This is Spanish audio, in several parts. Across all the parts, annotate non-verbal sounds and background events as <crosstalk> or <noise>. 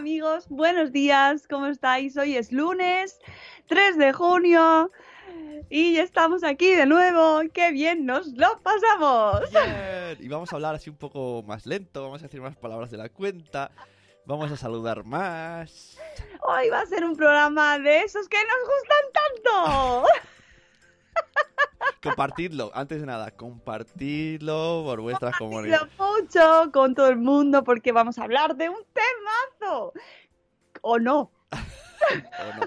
amigos, buenos días, ¿cómo estáis? Hoy es lunes 3 de junio y ya estamos aquí de nuevo. ¡Qué bien nos lo pasamos! Bien. Y vamos a hablar así un poco más lento, vamos a decir más palabras de la cuenta, vamos a saludar más. Hoy va a ser un programa de esos que nos gustan tanto. <laughs> Compartidlo, antes de nada, compartidlo por vuestras Lo comunidades. mucho con todo el mundo porque vamos a hablar de un ¿O no? <laughs> O no.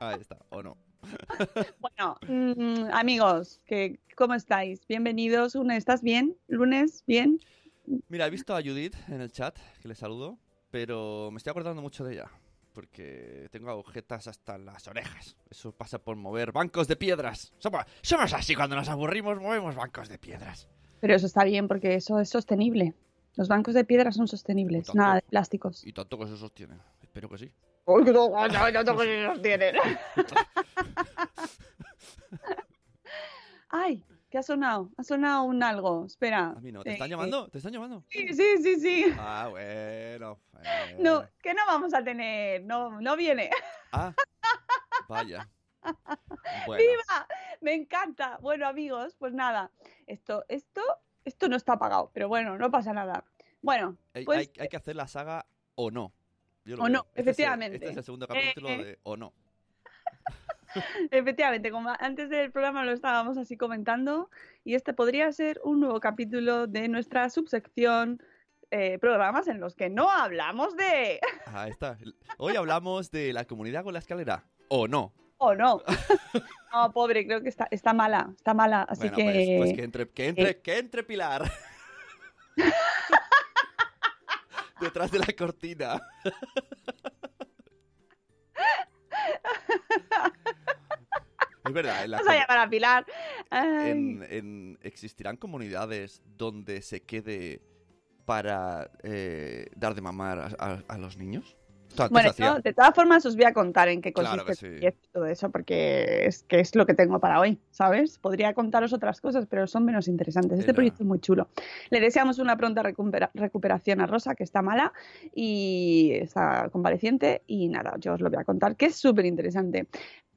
Ahí está, o no. <laughs> Bueno, mm, amigos, que, ¿cómo estáis? Bienvenidos. ¿Estás bien? ¿Lunes? ¿Bien? Mira, he visto a Judith en el chat, que le saludo, pero me estoy acordando mucho de ella. Porque tengo agujetas hasta las orejas. Eso pasa por mover bancos de piedras. Somos, somos así, cuando nos aburrimos movemos bancos de piedras. Pero eso está bien porque eso es sostenible. Los bancos de piedra son sostenibles, Tanto. nada de plásticos. Y tanto que se sostiene. Espero que sí. Ay, ¿qué ha sonado? Ha sonado un algo. Espera. A mí no. ¿Te Eh, están eh, llamando? ¿Te están llamando? Sí, sí, sí, sí. Ah, bueno. No, bueno. que no vamos a tener. No, no viene. Ah, vaya. <laughs> Bueno, ¡Viva! Me encanta. Bueno, amigos, pues nada. Esto, esto, esto no está pagado, pero bueno, no pasa nada. Bueno, pues hay- hay que hacer la saga o no. Yo lo O veo. no, Este es el- efectivamente. Este es el segundo capítulo Eh, de o no. <laughs> Efectivamente, como antes del programa lo estábamos así comentando, y este podría ser un nuevo capítulo de nuestra subsección eh, programas en los que no hablamos de Ahí está. Hoy hablamos de la comunidad con la escalera. O no. O no. <laughs> No, pobre, creo que está, está mala, está mala, así bueno, que, pues, pues que entre, que entre, eh. que entre Pilar. <laughs> Detrás de la cortina. es verdad, en la a llamar a Pilar. Ay, en, en- existirán comunidades donde se quede para eh, dar de mamar a, a- a los niños. Bueno, de todas formas os voy a contar en qué consiste Claro el proyecto eso, porque es que es lo que tengo para hoy, ¿sabes? Podría contaros otras cosas, pero son menos interesantes. Este proyecto es muy chulo. Le deseamos una pronta recupera- recuperación a Rosa, que está mala y está convaleciente, y nada, yo os lo voy a contar, que es súper interesante.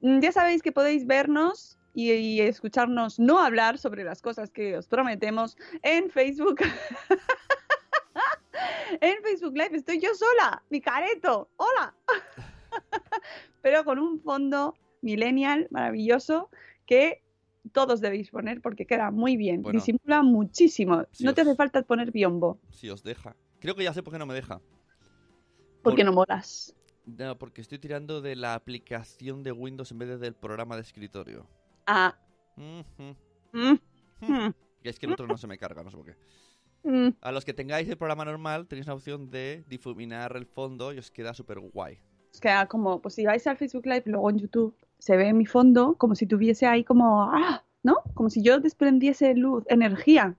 Mm, Ya sabéis que podéis vernos y, y escucharnos no hablar sobre las cosas que os prometemos en Facebook. <laughs> en Facebook Live estoy yo sola, mi careto, hola. <laughs> Pero con un fondo millennial maravilloso que todos debéis poner porque queda muy bien, Bueno. disimula muchísimo. No te hace falta poner biombo, Si os deja. Creo que ya sé por qué no me deja. porque Por- no molas. No, porque estoy tirando de la aplicación de Windows en vez de del programa de escritorio. Ah. Mm, mm, Y es que el otro no se me carga, no sé por qué. Mm. A los que tengáis el programa normal, tenéis la opción de difuminar el fondo y os queda súper guay. Es que ah, como, pues si vais al Facebook Live, luego en YouTube, se ve mi fondo como si tuviese ahí como, ah, ¿no? Como si yo desprendiese luz, energía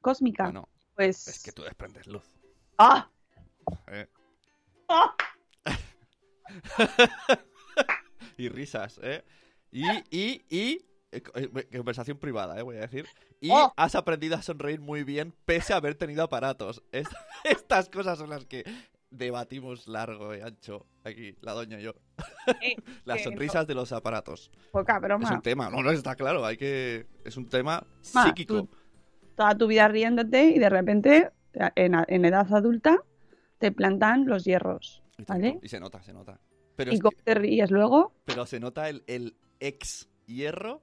cósmica. Bueno, pues, es que tú desprendes luz. ¡ah! ¿eh? ¡ah! <laughs> y risas, ¿eh? Y, y, y... eh, eh, Conversación privada, ¿eh? Voy a decir. Y Oh. has aprendido a sonreír muy bien pese a haber tenido aparatos. <laughs> Es- estas cosas son las que debatimos largo y ancho aquí, la doña y yo. Eh, <laughs> Las sonrisas de los aparatos. Poca Es broma. un tema, no, no está claro, hay que... Es un tema Ma, psíquico. tú- Toda tu vida riéndote y de repente, en, en edad adulta, te plantan los hierros, Y tanto. ¿vale? Y se nota, se nota. Pero, Y es cómo que- te ríes luego. pero se nota el, el ex hierro.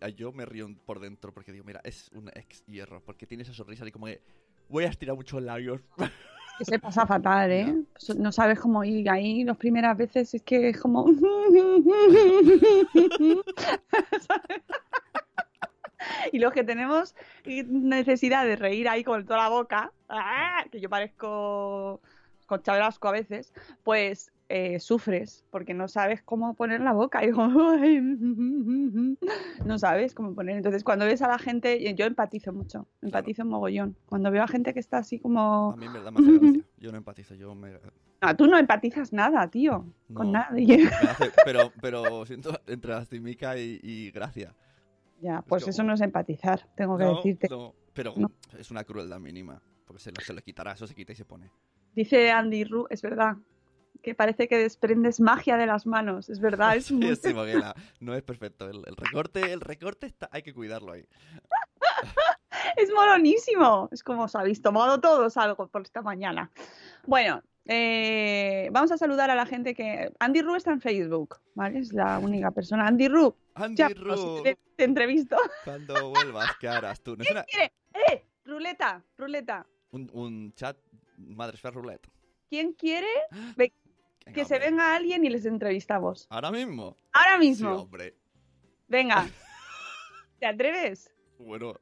Ay, Yo me río por dentro porque digo, mira, es un ex hierro. Porque tiene esa sonrisa y como que voy a estirar mucho los labios. <laughs> Que se pasa fatal, ¿eh? So- No sabes cómo ir ahí las primeras veces, es que es como... <laughs> Y los que tenemos necesidad de reír ahí con toda la boca, ¡ah! que yo parezco con chabrasco a veces, pues eh, sufres porque no sabes cómo poner la boca. <laughs> Y no sabes cómo poner. Entonces, cuando ves a la gente, yo empatizo mucho, empatizo mogollón. Cuando veo a gente que está así como... A mí me da más gracia. <laughs> Yo no empatizo, yo me... No, tú no empatizas nada, tío. Con nadie. me hace- <laughs> pero, pero siento entre lastimica y, y gracia. ya, pues eso no es empatizar, tengo que decirte. no, pero No. es una crueldad mínima. Porque se lo, se lo quitará, eso se quita y se pone. Dice Andy Ru, es verdad, que parece que desprendes magia de las manos. Es verdad, es Sí, muy... sí, Moguela, no es perfecto. El, el recorte, el recorte está, hay que cuidarlo ahí. <laughs> es moronísimo. Es como os habéis tomado todos algo por esta mañana. Bueno, eh, vamos a saludar a la gente que... Andy Ru está en Facebook, ¿vale? Es la única persona. Andy Ru, Andy ya, Ru, te, te entrevisto. cuando vuelvas, ¿qué harás tú? No es una- ¿Quién quiere? ¡Eh! Ruleta, ruleta. un, un chat Madresfera Roulette. ¿Quién quiere Venga, que se venga alguien y les entrevistamos? ¿Ahora mismo? Ahora Sí, mismo. hombre. Venga. <laughs> ¿Te atreves? Bueno,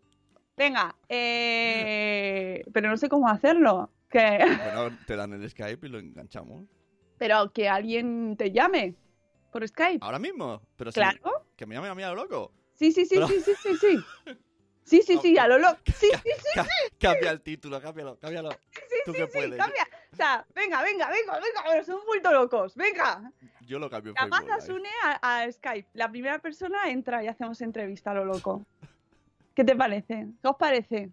Venga. eh, Pero no sé cómo hacerlo. Que... <laughs> bueno, te dan el Skype y lo enganchamos. Pero que alguien te llame por Skype. ¿Ahora mismo? Pero sí, Claro. que me llame a mí a lo loco. Sí, sí, sí, Pero- sí, sí, sí, sí. <laughs> Sí, sí, sí, a lo loco. Sí, sí, sí, Ca- Cambia el título, cámbialo, cámbialo. sí, Tú sí, que sí, puedes. cambia. O sea, venga, venga, venga, venga, pero son vuelto locos. Venga. Yo lo cambio Capaz Live. une a, a Skype. La primera persona entra y hacemos entrevista a lo loco. ¿Qué te parece? ¿Qué os parece?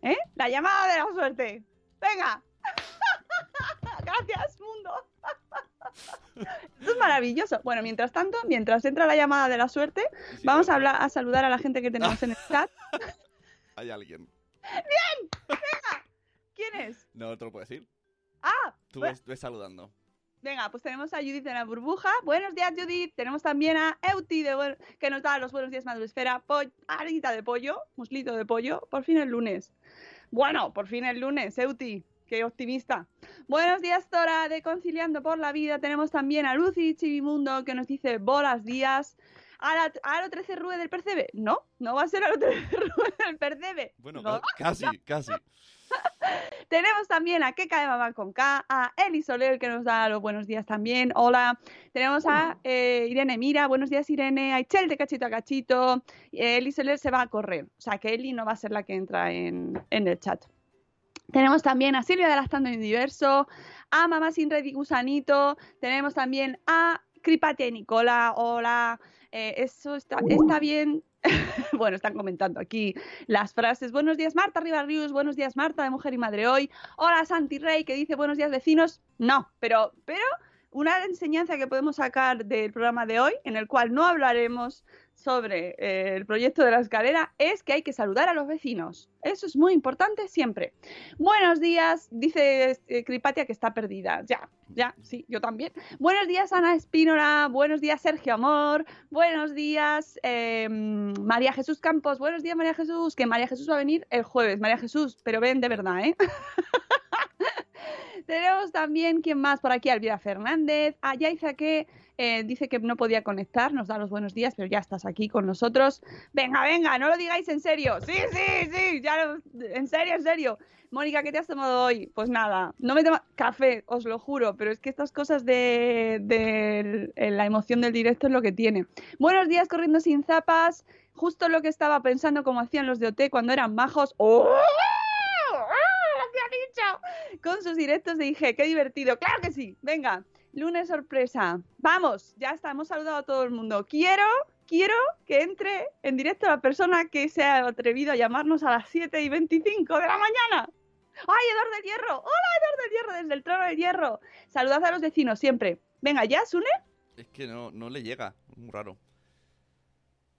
¿Eh? La llamada de la suerte. Venga. <laughs> Gracias, mundo. <laughs> Esto es maravilloso. Bueno, mientras tanto, mientras entra la llamada de la suerte, si vamos no, a hablar, a saludar a la gente que tenemos <laughs> en el chat. Hay alguien. ¿Quién es? No te lo puedo decir. Ah, Tú Bueno. ves, saludando. Venga, pues tenemos a Judith en la burbuja. Buenos días, Judith. Tenemos también a Euti, de que nos da los buenos días, Madresfera. Harina de pollo, muslito de pollo. Por fin el lunes. Bueno, por fin el lunes, Euti. Qué optimista. Buenos días, Tora, de Conciliando por la Vida. Tenemos también a Lucy Chivimundo, que nos dice bolas días. ¿A la, a lo 13 Rue del Percebe? No, no va a ser a lo 13 Rue del Percebe. Bueno, No. ca- casi, casi. <laughs> Tenemos también a Keka de Mamá con K, a Eli Soler que nos da los buenos días también. Hola. Tenemos a eh, Irene Mira, buenos días Irene, a Ichel de Cachito a Cachito. Eh, Eli Soler se va a correr, o sea que Eli no va a ser la que entra en, en el chat. Tenemos también a Silvia de Lastando Universo, a Mamá Sin Red y Gusanito. Tenemos también a Cripatia y Nicola. Hola. Eh, eso está, está bien. <laughs> bueno, están comentando aquí las frases. Buenos días, Marta Ribarrius. Buenos días, Marta, de Mujer y Madre Hoy. Hola, Santi Rey, que dice buenos días, vecinos. No, pero, pero una enseñanza que podemos sacar del programa de hoy, en el cual no hablaremos sobre eh, el proyecto de la escalera, es que hay que saludar a los vecinos. Eso es muy importante siempre. Buenos días, dice eh, Cripatia que está perdida. Ya, ya, sí, yo también. Buenos días, Ana Espínola. Buenos días, Sergio Amor. Buenos días, eh, María Jesús Campos. Buenos días, María Jesús. Que María Jesús va a venir el jueves. María Jesús, pero ven de verdad, ¿eh? <laughs> tenemos también, ¿quién más por aquí? Alvira Fernández. Ah, Yaiza que eh, dice que no podía conectar, nos da los buenos días, pero ya estás aquí con nosotros. Venga, venga, no lo digáis en serio. Sí, sí, sí, ya lo- en serio, en serio. Mónica, ¿qué te has tomado hoy? Pues nada, no me tomo café, os lo juro, pero es que estas cosas de, la emoción del directo es lo que tiene. Buenos días, corriendo sin zapas. Justo lo que estaba pensando como hacían los de OT cuando eran majos. ¡Oh! ¡Lo que ha dicho! Con sus directos IG, qué divertido. ¡Claro que sí! Venga, lunes sorpresa. Vamos, ya está, hemos saludado a todo el mundo. Quiero, quiero que entre en directo la persona que se ha atrevido a llamarnos a las 7 y 25 de la mañana. ¡Ay, Eduardo del Hierro! ¡Hola, Eduardo del Hierro, desde el trono del Hierro! Saludad a los vecinos siempre. Venga, ¿ya, Sune? Es que no, no le llega. Muy raro.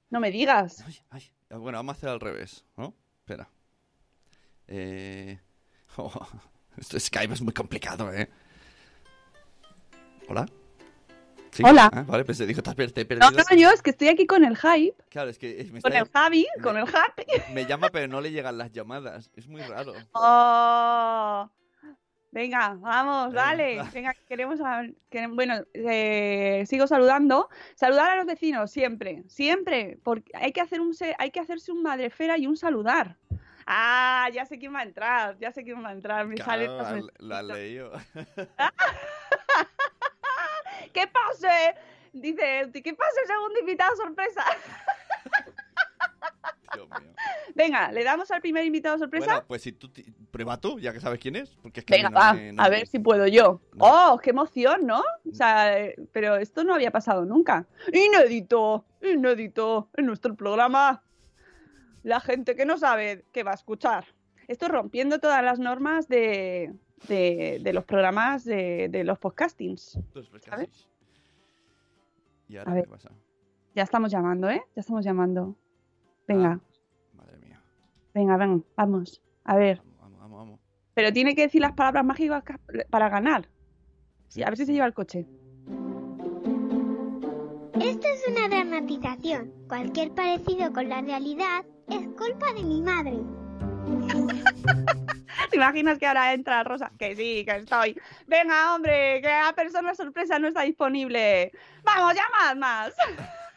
No me digas. Ay, ay. Bueno, vamos a hacer al revés, ¿no? Espera. Eh... <laughs> oh, esto de Skype es muy complicado, ¿eh? ¿Hola? ¿Sí? Hola. Ah, vale, pensé, digo, te No, no, yo es que estoy aquí con el hype, Claro, es que me, con está el Javi, con el llam- me llama pero no le llegan las llamadas. Es muy raro. Oh. Venga, vamos, dale. Venga, queremos. a- bueno, eh, sigo saludando. Saludar a los vecinos siempre, siempre, porque hay que hacer un hay que hacerse un madrefera y un saludar. Ah, ya sé quién va a entrar, ya sé quién va a entrar. Me sale Claro, los al- lo has mensajitos. ¿Qué pase? Dice, ¿qué pase, segundo invitado sorpresa? <laughs> Dios mío. Venga, ¿le damos al primer invitado sorpresa? Bueno, pues si tú... Prueba tú, ya que sabes quién es. Porque es que Venga, no va, me- no a me- ver si puedo yo. No. ¡Oh, qué emoción, ¿no? O sea, eh, pero esto no había pasado nunca. Inédito, inédito en nuestro programa. La gente que no sabe qué va a escuchar. Esto rompiendo todas las normas de, de, de los programas de, de los podcastings. ¿sabes? ¿Y A ahora ver. qué pasa? Ya estamos llamando, ¿eh? Ya estamos llamando. Venga, Ah, madre mía. venga, ven, vamos. A ver. Vamos, vamos, vamos. Pero tiene que decir las palabras mágicas ca- para ganar. Sí, a ver si se lleva el coche. Esto es una dramatización. Cualquier parecido con la realidad es culpa de mi madre. <laughs> ¿Te imaginas que ahora entra Rosa? Que sí, que estoy. Venga, hombre, que la persona sorpresa no está disponible. Vamos, llamad más. <laughs>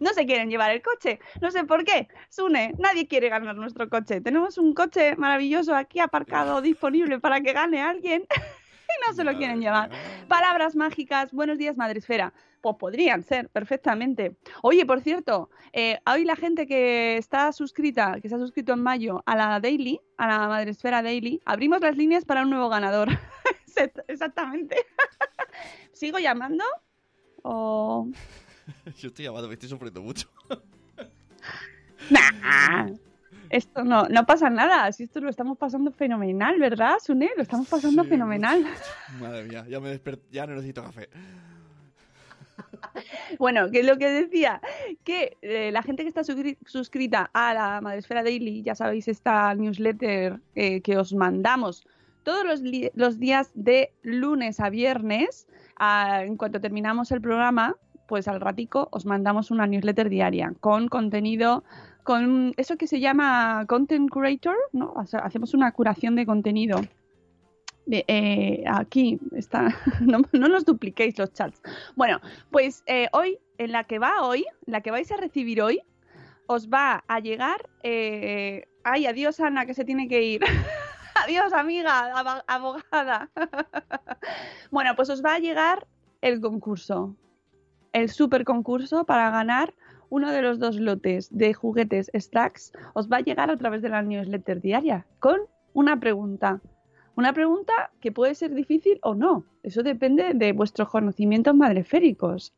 No se quieren llevar el coche. No sé por qué. Sune, nadie quiere ganar nuestro coche. Tenemos un coche maravilloso aquí aparcado, disponible para que gane alguien. <laughs> Y no se lo quieren llevar. Palabras mágicas. Buenos días, Madresfera. Pues podrían ser, perfectamente. Oye, por cierto, eh, hoy la gente que está suscrita, que se ha suscrito en mayo a la Daily, a la Madresfera Daily, abrimos las líneas para un nuevo ganador. <laughs> Exactamente. <laughs> ¿Sigo llamando? O... <laughs> Yo estoy llamando, me estoy sufriendo mucho. Nah, esto no, no pasa nada. Si esto lo estamos pasando fenomenal, ¿verdad, Sune? Lo estamos pasando Sí, fenomenal. Madre mía, ya me ya no necesito café. <laughs> Bueno, que es lo que decía, que eh, la gente que está suscri- suscrita a la Madresfera Daily, ya sabéis, esta newsletter eh, que os mandamos todos los, días de lunes a viernes, en cuanto terminamos el programa, pues al ratico os mandamos una newsletter diaria con contenido, con eso que se llama content creator, ¿no? O sea, hacemos una curación de contenido. Eh, aquí está, <laughs> no, no nos dupliquéis los chats. Bueno, pues eh, hoy, en la que va hoy, la que vais a recibir hoy, os va a llegar. Eh, ay, adiós, Ana, que se tiene que ir. <laughs> adiós, amiga, abogada. <laughs> bueno, pues os va a llegar el concurso. El super concurso para ganar uno de los dos lotes de juguetes Stacks. Os va a llegar a través de la newsletter diaria con una pregunta. Una pregunta que puede ser difícil o no. Eso depende de vuestros conocimientos madreféricos.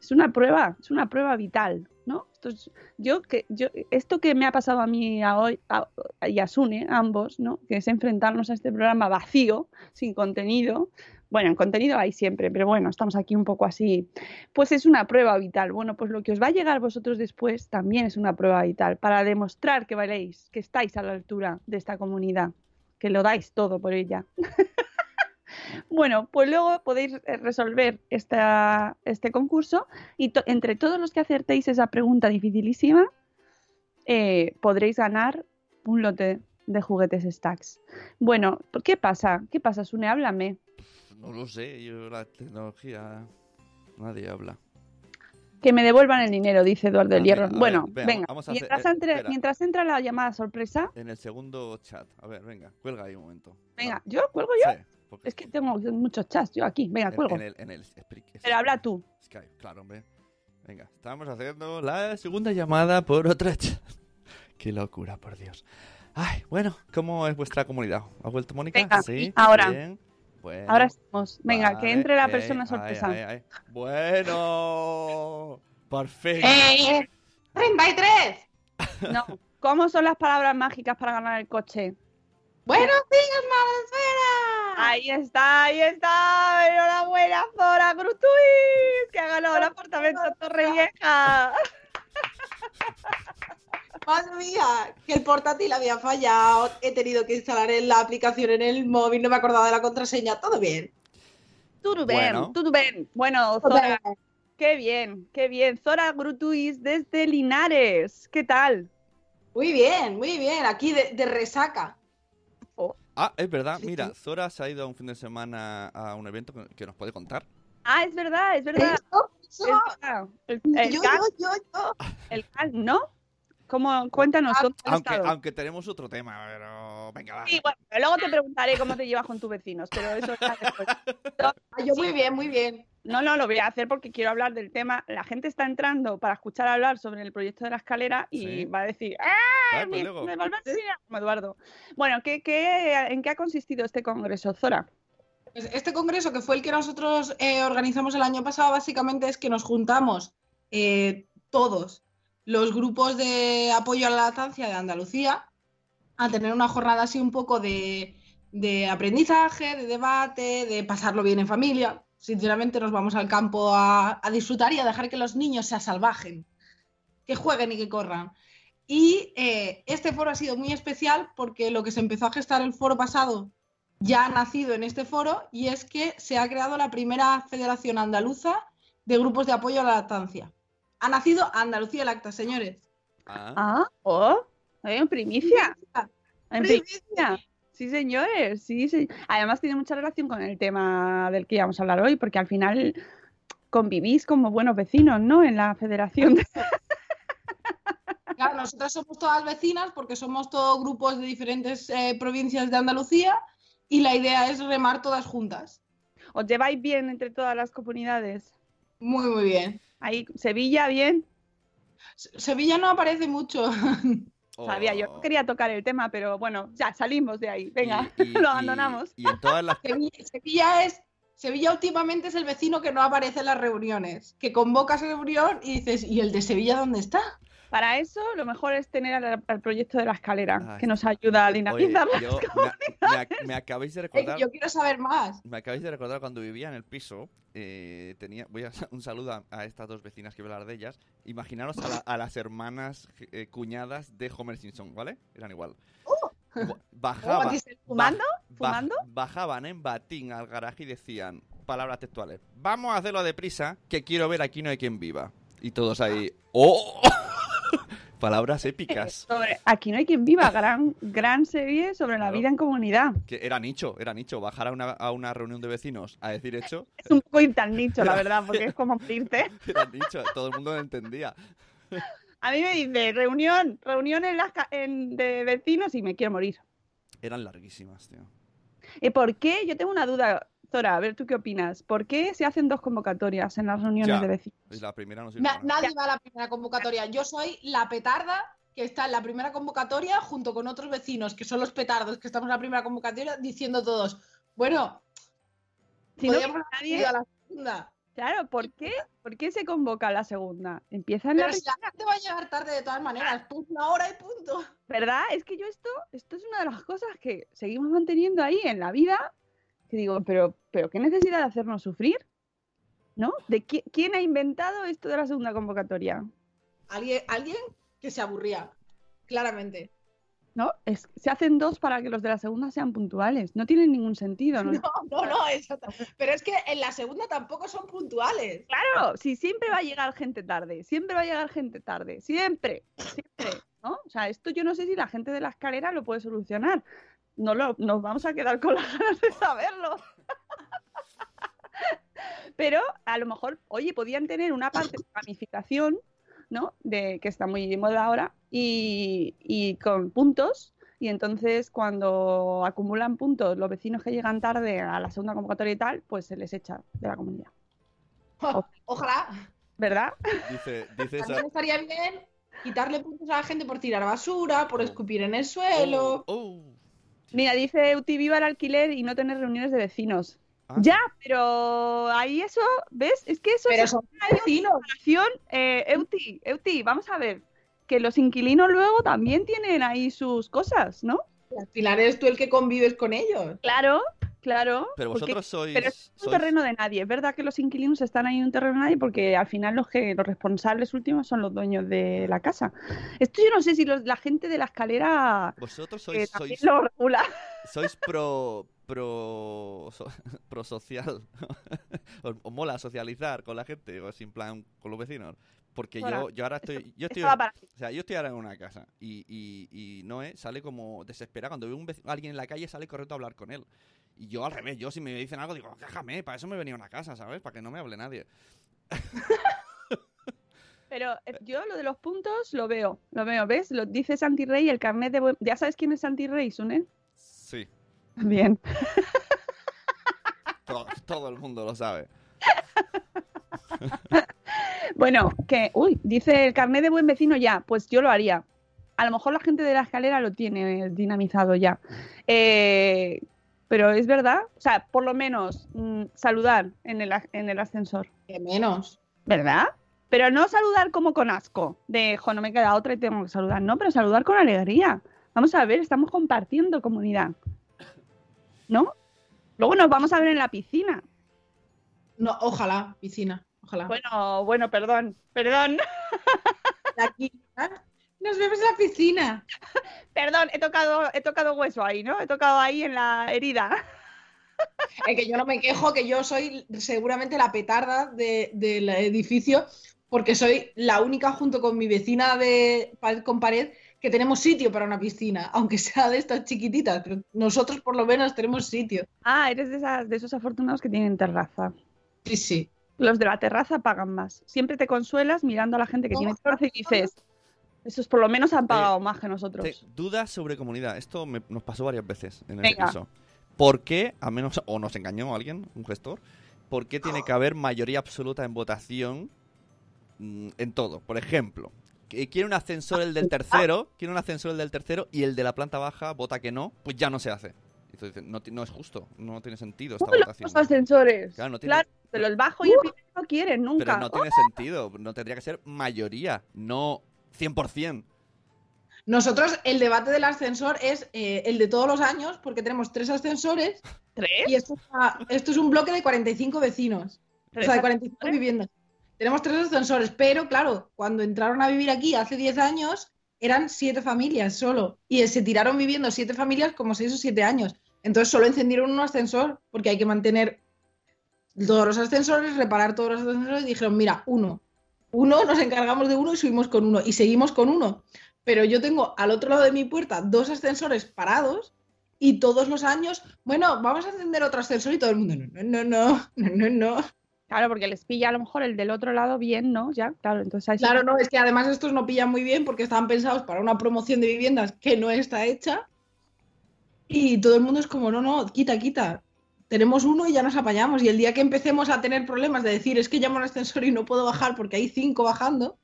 Es una prueba, es una prueba vital, ¿no? Esto, es- yo, que, yo, esto que me ha pasado a mí hoy, a- y a Sune, ambos, ¿no? Que es enfrentarnos a este programa vacío, sin contenido. Bueno, en contenido hay siempre, pero bueno, estamos aquí un poco así. Pues es una prueba vital. Bueno, pues lo que os va a llegar vosotros después también es una prueba vital para demostrar que valéis, que estáis a la altura de esta comunidad que lo dais todo por ella. <laughs> bueno, pues luego podéis resolver esta, este concurso y entre todos los que acertéis esa pregunta dificilísima, eh, podréis ganar un lote de juguetes Stacks. Bueno, ¿qué pasa? ¿Qué pasa, Sune? Háblame. No lo sé, yo la tecnología. Nadie habla. Que me devuelvan el dinero, dice Eduardo Ah, del Hierro. bueno, ver, venga, vamos a hacer- mientras, eh, entre- mientras entra la llamada sorpresa, En el segundo chat. A ver, venga, cuelga ahí un momento. venga. ¿yo cuelgo yo? Sí, porque Es que tengo muchos chats yo aquí, venga, en, cuelgo. en el, en el Spreak- Pero habla tú. Skype, claro, hombre. Venga, estamos haciendo la segunda llamada por otra chat. <laughs> Qué locura, por Dios. Ay, bueno, ¿cómo es vuestra comunidad? ¿Ha vuelto Mónica? Venga, sí. ahora. Bien. Bueno, Ahora estamos. Venga, que vale, entre la eh, persona ay, sorpresa. ay, ay. Bueno, por fin. ¡Eh! ¡33! No, ¿cómo son las palabras mágicas para ganar el coche? ¡Buenos días, Madresfera! Ahí está, ahí está. Enhorabuena, Zora Grutuis, que ha ganado el apartamento Torrevieja. Madre mía, que el portátil había fallado, he tenido que instalar en la aplicación en el móvil, no me acordaba de la contraseña, todo bien. Todo bien, Bueno. todo bien. Bueno, Zora, qué bien, qué bien. Zora Grutuis desde Linares. ¿Qué tal? Muy bien, muy bien, aquí de, de resaca. Ah, es verdad, Sí, mira, sí. Zora se ha ido un fin de semana a un evento que- nos puede contar. Ah, es verdad, es verdad. Eso, es eso, verdad. El, el yo, yo, yo, yo. el CAC, ¿no? ¿Cómo? Cuéntanos. ¿dónde has Aunque, estado? aunque tenemos otro tema, pero venga, va. Sí, bueno, luego te preguntaré cómo te llevas con tus vecinos, pero eso ya después. <laughs> Ah, yo muy bien, muy bien. No, no, lo voy a hacer porque quiero hablar del tema. La gente está entrando para escuchar hablar sobre el proyecto de la escalera y Sí. va a decir, Vale, ¡ah! pues Me, luego. me a enseñar", como Eduardo. Bueno, ¿qué, qué, ¿en qué ha consistido este congreso, Zora? Pues Este congreso, que fue el que nosotros eh, organizamos el año pasado, básicamente es que nos juntamos eh, todos los grupos de apoyo a la lactancia de Andalucía a tener una jornada así un poco de, aprendizaje, de debate, de pasarlo bien en familia. Sinceramente nos vamos al campo a, a disfrutar y a dejar que los niños se asalvajen, que jueguen y que corran. Y eh, este foro ha sido muy especial porque lo que se empezó a gestar el foro pasado ya ha nacido en este foro y es que se ha creado la primera federación andaluza de grupos de apoyo a la lactancia. Ha nacido Andalucía Lacta, señores. Ah, Ah, oh, en primicia. En primicia. Sí, señores, sí, sí. Además tiene mucha relación con el tema del que íbamos a hablar hoy, porque al final convivís como buenos vecinos, ¿no? En la federación. de- <laughs> Claro, nosotras somos todas vecinas porque somos todos grupos de diferentes eh, provincias de Andalucía y la idea es remar todas juntas. ¿Os lleváis bien entre todas las comunidades? Muy, muy bien. Ahí, Sevilla, bien. Se- Sevilla no aparece mucho. Sabía, yo no oh. quería tocar el tema, pero bueno, ya salimos de ahí. Venga, Y- y- <laughs> lo abandonamos. Y, en todas las Sevilla, Sevilla es. Sevilla últimamente es el vecino que no aparece en las reuniones, que convocas reunión y dices, ¿y el de Sevilla dónde está? Para eso, lo mejor es tener al, al proyecto de la escalera, Ay. que nos ayuda a Oye, dinamizar. las yo, me, me ac- me acabáis de <laughs> Eh, recordar Yo quiero saber más. Me acabáis de recordar cuando vivía en el piso, eh, tenía, voy a <laughs> un saludo a, a estas dos vecinas que voy a hablar de ellas. Imaginaros a, la- a las hermanas eh, cuñadas de Homer Simpson, ¿vale? Eran igual. Ba- Bajaba, aquí se- ¿Fumando? ¿Fumando? bajaban en batín al garaje y decían, palabras textuales, vamos a hacerlo deprisa, que quiero ver aquí no hay quien viva. Y todos ahí, ¡oh! <laughs> <laughs> palabras épicas. Sobre, aquí no hay quien viva, gran, gran serie sobre la Claro. vida en comunidad. Que era nicho, era nicho. Bajar a una, a una reunión de vecinos a decir hecho, <laughs> Es un poco tan nicho, la verdad, porque es como irte. <laughs> era nicho. Todo el mundo lo entendía. A mí me dice, reunión, reunión en las ca- en- de vecinos y me quiero morir. Eran larguísimas, tío. ¿Y por qué? Yo tengo una duda, Zora, a ver tú qué opinas. ¿Por qué se hacen dos convocatorias en las reuniones Ya. de vecinos? La primera no Na- nadie va a la primera convocatoria. Yo soy la petarda que está en la primera convocatoria junto con otros vecinos que son los petardos que estamos en la primera convocatoria diciendo todos, bueno, Si no nadie- a la segunda. Claro, ¿por qué? ¿Por qué se convoca la segunda? Empieza en la Pero si la gente va a llegar tarde de todas maneras, pues una hora y punto. ¿Verdad? Es que yo esto, esto es una de las cosas que seguimos manteniendo ahí en la vida, que digo, pero, pero ¿qué necesidad de hacernos sufrir? ¿No? ¿De qui- quién ha inventado esto de la segunda convocatoria? Alguien, alguien que se aburría, claramente. ¿No? Es, se hacen dos para que los de la segunda sean puntuales. No tienen ningún sentido, ¿no? <laughs> No, no, no, exacto. Pero es que en la segunda tampoco son puntuales. Claro, si siempre va a llegar gente tarde, siempre va a llegar gente tarde, siempre, siempre. ¿no? O sea, esto yo no sé si la gente de la escalera lo puede solucionar. No lo, nos vamos a quedar con las <laughs> ganas de saberlo. <laughs> Pero a lo mejor, oye, podían tener una parte de gamificación, ¿no? De, que está muy de moda ahora, y, y con puntos. Y entonces, cuando acumulan puntos los vecinos que llegan tarde a la segunda convocatoria y tal, pues se les echa de la comunidad. Ojalá. ¿Verdad? Dice, dice esa- estaría bien quitarle puntos a la gente por tirar basura, por Oh. escupir en el suelo. Oh, Mira, dice Euti, viva el alquiler y no tener reuniones de vecinos. ah, Ya, pero ahí eso, ¿ves? Es que eso Pero es son una vecinos. relación. Eh, Euti, Euti, vamos a ver. Que los inquilinos luego también tienen ahí sus cosas, ¿no? Al final eres tú el que convives con ellos. Claro, claro. Pero porque- vosotros sois. Pero es un sois- terreno de nadie. Es verdad que los inquilinos están ahí en un terreno de nadie porque al final los que los responsables últimos son los dueños de la casa. Esto yo no sé si los- la gente de la escalera Vosotros eh, sois, sois, lo regula. sois <laughs> pro. pro. so- <laughs> pro social. <laughs> os, os mola socializar con la gente, o sin plan con los vecinos. Porque yo, yo ahora estoy. Yo estoy. O sea, yo estoy ahora en una casa y, y, y Noé sale como desesperado. Cuando ve un alguien en la calle, sale correcto a hablar con él. Y yo al revés, yo si me dicen algo, digo, déjame, para eso me he venido a una casa, ¿sabes? Para que no me hable nadie. <laughs> Pero eh, yo lo de los puntos lo veo, lo veo, ¿ves? Lo dice Santi Rey, el carnet de... buen- ¿Ya sabes quién es Santi Rey, Sunel? Sí, Bien. <laughs> todo, todo el mundo lo sabe. <laughs> Bueno, que, uy, dice el carnet de buen vecino ya, pues yo lo haría. A lo mejor la gente de la escalera lo tiene dinamizado ya. Eh, pero es verdad, o sea, por lo menos mm, saludar en el, en el ascensor, Que menos. ¿verdad? Pero no saludar como con asco, de, jo, no me queda otra y tengo que saludar, no, pero saludar con alegría. Vamos a ver, estamos compartiendo comunidad, ¿no? Luego nos vamos a ver en la piscina. No, ojalá, piscina. Ojalá. Bueno, bueno, perdón, perdón. De aquí, ¿ah? Nos vemos en la piscina. <laughs> Perdón, he tocado, he tocado hueso ahí, ¿no? He tocado ahí en la herida. Es que yo no me quejo, que yo soy seguramente la petarda de- del edificio, porque soy la única junto con mi vecina de pared con pared que tenemos sitio para una piscina, aunque sea de estas chiquititas, pero nosotros por lo menos tenemos sitio. Ah, eres de, esas, de esos afortunados que tienen terraza. Sí, sí. Los de la terraza pagan más. Siempre te consuelas mirando a la gente que No, tiene terraza y dices, esos por lo menos han pagado más que nosotros. Dudas sobre comunidad. Esto me- nos pasó varias veces en el Venga. piso. ¿Por qué, a menos, o nos engañó alguien, un gestor, por qué tiene que haber mayoría absoluta en votación mm, en todo? Por ejemplo, quiere un ascensor el del tercero, quiere un ascensor el del tercero y el de la planta baja vota que no, pues ya no se hace. Entonces, no, no es justo, no tiene sentido esta los votación. dos ascensores. Claro, no tiene- Claro, pero el bajo y el primero no quieren nunca. Pero no tiene sentido, no tendría que ser mayoría, no 100%. Nosotros el debate del ascensor es eh, el de todos los años, porque tenemos tres ascensores <laughs> ¿Tres? y esto, está- esto es un bloque de 45 vecinos. O ¿Tres sea, de 45 ascensores? viviendas. Tenemos tres ascensores, pero claro, cuando entraron a vivir aquí hace 10 años, eran siete familias solo. Y se tiraron viviendo siete familias como seis o siete años. Entonces solo encendieron un ascensor, porque hay que mantener todos los ascensores, reparar todos los ascensores, y dijeron, mira, uno. Uno, nos encargamos de uno y subimos con uno. Y seguimos con uno. Pero yo tengo al otro lado de mi puerta dos ascensores parados y todos los años, bueno, vamos a encender otro ascensor y todo el mundo, no, no, no, no, no, no. Claro, porque les pilla a lo mejor el del otro lado bien, ¿no? Ya, claro, entonces ahí Claro, no, es que además estos no pillan muy bien porque estaban pensados para una promoción de viviendas que no está hecha. Y todo el mundo es como, no, no, quita, quita. Tenemos uno y ya nos apañamos. Y el día que empecemos a tener problemas de decir, es que llamo al ascensor y no puedo bajar porque hay cinco bajando,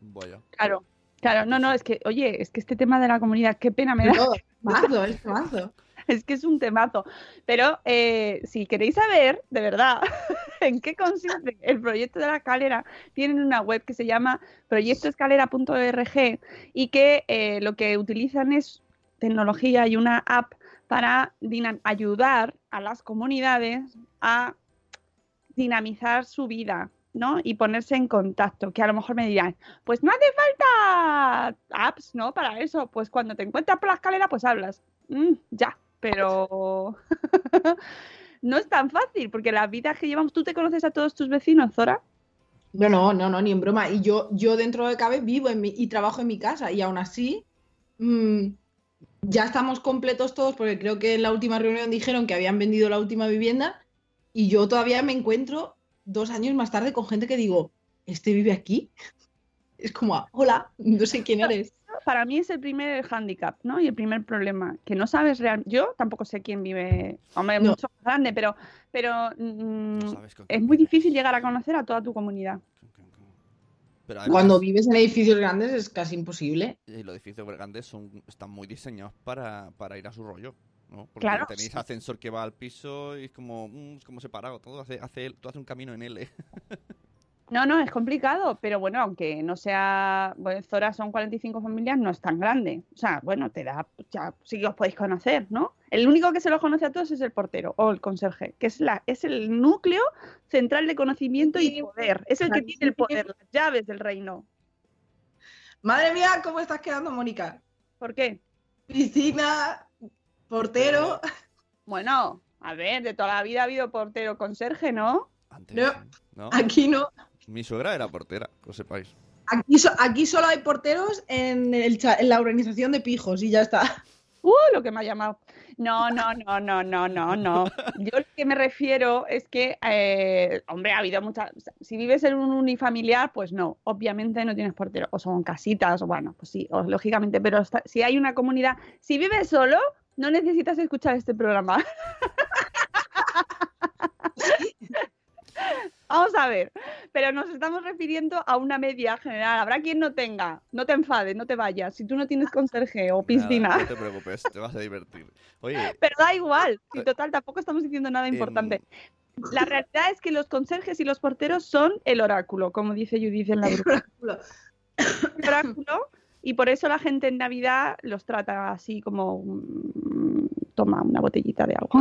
Vaya. Claro, claro, no, no, es que, oye, es que este tema de la comunidad, qué pena me da. mazo, es mazo. <laughs> Es que es un temazo. Pero eh, si queréis saber, de verdad, <laughs> en qué consiste el proyecto de la escalera, tienen una web que se llama proyectoescalera.org y que eh, lo que utilizan es tecnología y una app para ayudar a las comunidades a dinamizar su vida, ¿no? Y ponerse en contacto, que a lo mejor me dirán, pues no hace falta apps, ¿no? Para eso, pues cuando te encuentras por la escalera, pues hablas. Mm, ya, pero <laughs> no es tan fácil, porque las vidas que llevamos, ¿tú te conoces a todos tus vecinos, Zora? No, no, no, no, ni en broma. Y yo, yo dentro de cabe vivo en mi, y trabajo en mi casa y aún así mm, ya estamos completos todos porque creo que en la última reunión dijeron que habían vendido la última vivienda y yo todavía me encuentro dos años más tarde con gente que digo, ¿este vive aquí? <laughs> Es como, hola, no sé quién eres. Para mí es el primer hándicap, ¿no? Y el primer problema, que no sabes realmente. Yo tampoco sé quién vive, hombre, No. mucho más grande, pero, pero mm, No es muy difícil llegar a conocer a toda tu comunidad. Pero además, Cuando vives en edificios grandes es casi imposible. eh, los edificios grandes son, están muy diseñados para, para ir a su rollo. ¿no? Porque Claro. tenéis ascensor que va al piso y es como, mm, es como separado. Todo hace, hace, todo hace un camino en L. <laughs> No, no, es complicado, pero bueno, aunque no sea, bueno, Zora son 45 familias, no es tan grande. O sea, bueno, te da, ya sí que os podéis conocer, ¿no? El único que se los conoce a todos es el portero o el conserje, que es la, es el núcleo central de conocimiento y poder. Es el que tiene el poder, las llaves del reino. Madre mía, ¿cómo estás quedando, Mónica? ¿Por qué? Piscina, portero. <laughs> Bueno, a ver, de toda la vida ha habido portero conserje, ¿no? Antes, No. ¿no? Aquí no. Mi suegra era portera, que lo sepáis. Aquí, so- aquí solo hay porteros en, el en la organización de pijos y ya está. Uh, lo que me ha llamado. No, no, no, no, no, no, no. Yo lo que me refiero es que, eh, hombre, ha habido muchas. o sea, Si vives en un unifamiliar, pues no, obviamente no tienes portero. O son casitas, o bueno, pues sí, o, lógicamente. Pero está- si hay una comunidad, si vives solo, no necesitas escuchar este programa. <laughs> Vamos a ver, pero nos estamos refiriendo a una media general. Habrá quien no tenga, no te enfades, no te vayas. Si tú no tienes <laughs> conserje o piscina. Nada, no te preocupes, te vas a divertir. Oye, <laughs> Pero da igual, <laughs> y total, tampoco estamos diciendo nada importante. em, La realidad es que los conserjes y los porteros son el oráculo, como dice Judith en la bruja. El oráculo, y por eso la gente en Navidad los trata así como mm, toma una botellita de algo.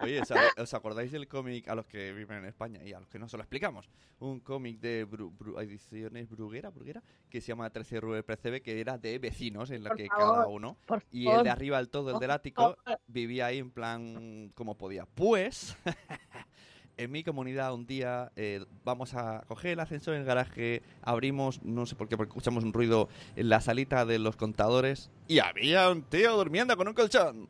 Oye, ¿sabe- ¿os acordáis del cómic a los que viven en España y a los que no se lo explicamos? Un cómic de Bru- Bru- Ediciones Bruguera, Bruguera, que se llama 13 Rubén Percebe, que era de vecinos en la Por que favor. cada uno. Y el favor. de arriba del todo, el del ático, vivía ahí en plan como podía. Pues, <laughs> en mi comunidad un día eh, vamos a coger el ascensor en el garaje, abrimos, no sé por qué, porque escuchamos un ruido en la salita de los contadores y había un tío durmiendo con un colchón.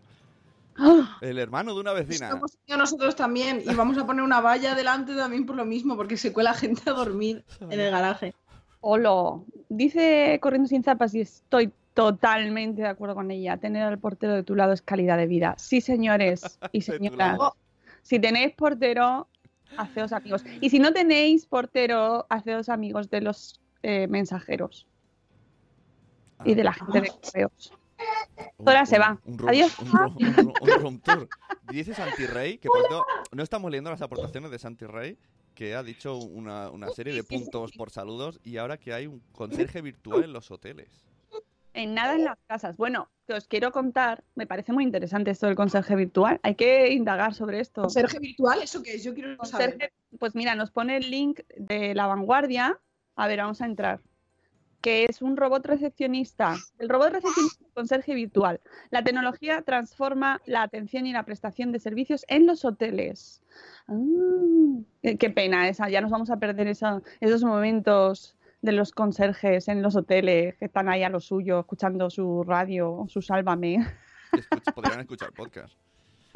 ¡Ah! <gasps> El hermano de una vecina. nosotros también. Y vamos a poner una valla delante también por lo mismo, porque se cuela gente a dormir en el garaje. Hola, dice Corriendo sin zapas y estoy totalmente de acuerdo con ella. Tener al portero de tu lado es calidad de vida. Sí, señores y <laughs> señoras. Si tenéis portero, haceos amigos. Y si no tenéis portero, haceos amigos de los eh, mensajeros y de la gente de correos. Un- Ahora se un- va. un room- Adiós. Un, room- un room- un room tour. Dice Santi Rey, que por cierto, no estamos leyendo las aportaciones de Santi Rey, que ha dicho una, una serie de puntos por saludos y ahora que hay un conserje virtual en los hoteles. En nada en las casas. Bueno, que os quiero contar, me parece muy interesante esto del conserje virtual. Hay que indagar sobre esto. ¿Conserje virtual? ¿Eso qué es? Yo quiero saber. Conserje, pues mira, nos pone el link de la vanguardia. A ver, vamos a entrar. Que es un robot recepcionista. El robot recepcionista es conserje virtual. La tecnología transforma la atención y la prestación de servicios en los hoteles. Ah, qué, pena esa. Ya nos vamos a perder esos momentos de los conserjes en los hoteles que están ahí a lo suyo, escuchando su radio, su sálvame. Podrían escuchar podcast.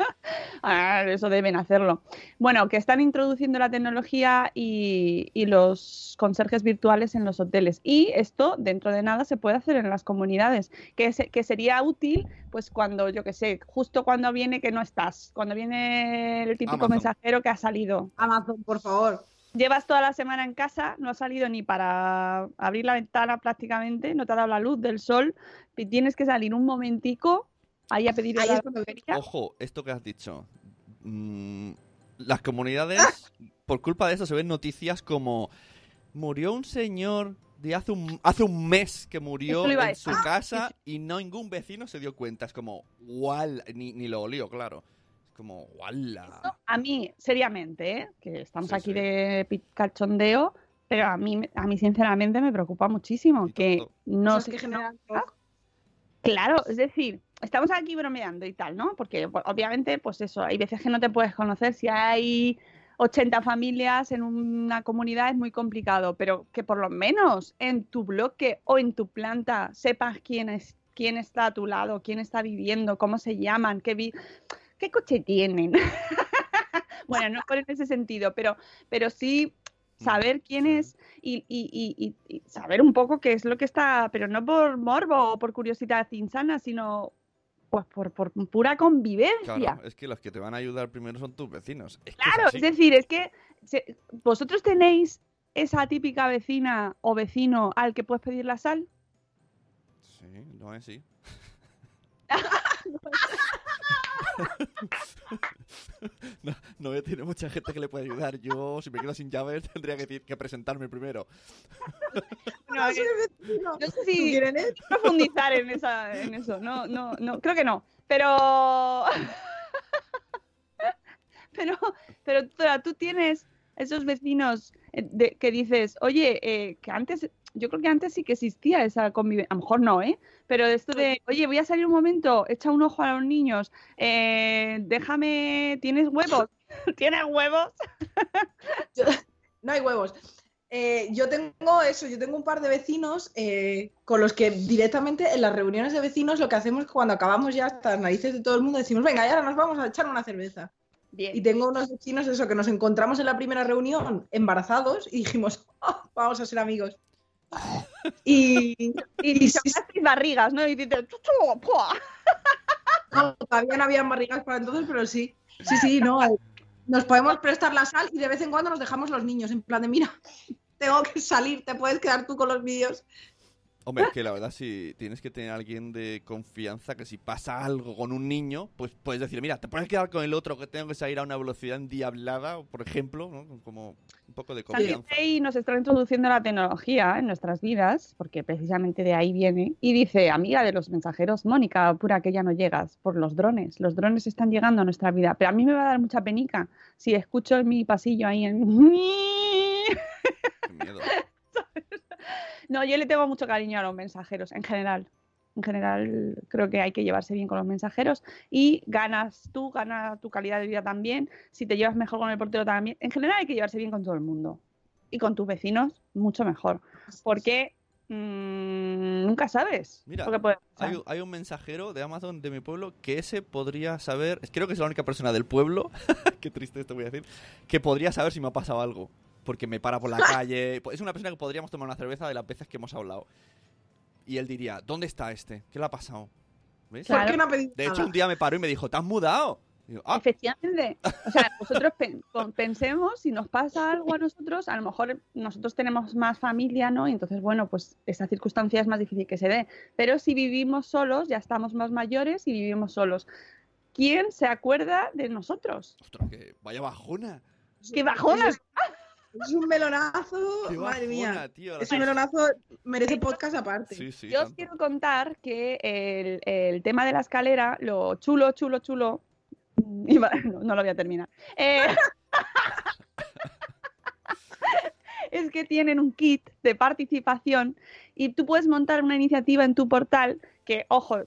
<laughs> Eso deben hacerlo. Bueno, que están introduciendo la tecnología y, y los conserjes virtuales en los hoteles. Y esto, dentro de nada, se puede hacer en las comunidades, que, se- que sería útil, pues cuando, yo que sé, justo cuando viene que no estás, cuando viene el típico Amazon. mensajero que ha salido. Amazon, por favor. Llevas toda la semana en casa, no has salido ni para abrir la ventana prácticamente, no te ha dado la luz del sol, y tienes que salir un momentico ahí a pedir Ahí la peluquería. Ojo, esto que has dicho. Mm, las comunidades, por culpa de eso, se ven noticias como murió un señor de hace un, hace un mes que murió a en su casa y no ningún vecino se dio cuenta. Es como, ¡guau! Ni, ni lo olió, claro. Es como, ¡guala! A mí, seriamente, ¿eh? que estamos Sí, aquí sí. de cachondeo, pero a mí, a mí sinceramente me preocupa muchísimo que no se generan Claro, es decir, estamos aquí bromeando y tal, ¿no? Porque pues, obviamente, pues eso, hay veces que no te puedes conocer si hay 80 familias en una comunidad es muy complicado, pero que por lo menos en tu bloque o en tu planta sepas quién es quién está a tu lado, quién está viviendo, cómo se llaman, qué vi qué coche tienen. <laughs> bueno, no por en ese sentido, pero pero sí saber quién es y, y- y- y- y saber un poco qué es lo que está, pero no por morbo o por curiosidad insana, sino pues por, por pura convivencia. Claro, es que los que te van a ayudar primero son tus vecinos. Es Claro, es decir, es que se- vosotros tenéis esa típica vecina o vecino al que puedes pedir la sal. Sí, no es así. <laughs> <laughs> <laughs> no, no tiene mucha gente que le puede ayudar. Yo, si me quedo sin llaves, tendría que, decir- que presentarme primero. No, sé ¿Tú si profundizar en, esa, en eso, no, no, no, creo que no, pero... <laughs> pero, pero tú tienes esos vecinos eh, de- que dices, oye, eh, que antes, yo creo que antes sí que existía esa convivencia, a lo mejor no, ¿eh? Pero esto de, oye, voy a salir un momento, echa un ojo a los niños, eh, déjame, ¿tienes huevos? <laughs> ¿Tienes huevos? <laughs> No hay huevos. Eh, yo tengo eso, yo tengo un par de vecinos eh, con los que directamente en las reuniones de vecinos lo que hacemos es que cuando acabamos ya hasta las narices de todo el mundo decimos, venga, y ahora nos vamos a echar una cerveza. Bien. Y tengo unos vecinos eso, que nos encontramos en la primera reunión embarazados y dijimos, "Ah, <laughs> vamos a ser amigos. Y, Y, y barrigas, ¿no? Y dices, no, todavía no habían barrigas para entonces, pero sí. Sí, sí, no. eh, Nos podemos prestar la sal y de vez en cuando nos dejamos los niños, en plan de, mira, tengo que salir, te puedes quedar tú con los vídeos. Hombre, es que la verdad, si tienes que tener a alguien de confianza, que si pasa algo con un niño, pues puedes decir, mira, te puedes quedar con el otro que tengo que salir a una velocidad endiablada, por ejemplo, ¿no? Como un poco de confianza. ahí nos está introduciendo la tecnología en nuestras vidas, porque precisamente de ahí viene. Y dice, amiga de los mensajeros, Mónica, pura que ya no llegas por los drones. Los drones están llegando a nuestra vida, pero a mí me va a dar mucha penica si escucho en mi pasillo ahí en... <laughs> Qué miedo. <laughs> No, yo le tengo mucho cariño a los mensajeros en general. En general, creo que hay que llevarse bien con los mensajeros y ganas tú, gana tu calidad de vida también. Si te llevas mejor con el portero también. En general, hay que llevarse bien con todo el mundo. Y con tus vecinos, mucho mejor. Porque mm, nunca sabes Mira, lo que puede pasar. Hay, un- hay un mensajero de Amazon de mi pueblo que ese podría saber, es- creo que es la única persona del pueblo, <laughs> qué triste esto voy a decir, que podría saber si me ha pasado algo. Porque me para por la <laughs> calle. Es una persona que podríamos tomar una cerveza de las veces que hemos hablado. Y él diría, ¿dónde está este? ¿Qué le ha pasado? ¿Ves? Claro. ¿Por qué no ha pedido De hecho, nada? un día me paró y me dijo, ¿te has mudado? Yo, ah, Efectivamente. <laughs> O sea, nosotros pen- pensemos, si nos pasa algo a nosotros, a lo mejor nosotros tenemos más familia, ¿no? Y entonces, bueno, pues esa circunstancia es más difícil que se dé. Pero si vivimos solos, ya estamos más mayores y vivimos solos. ¿Quién se acuerda de nosotros? ostras, que vaya bajona. ¡Qué bajona! Es, es un melonazo, Qué madre mía. tío. la- Ese melonazo merece podcast aparte. Sí, sí. Yo os quiero contar que el, el tema de la escalera, lo chulo, chulo, chulo. iba- no, no lo voy a terminar. Eh, <laughs> es que tienen un kit de participación y tú puedes montar una iniciativa en tu portal que, ojo,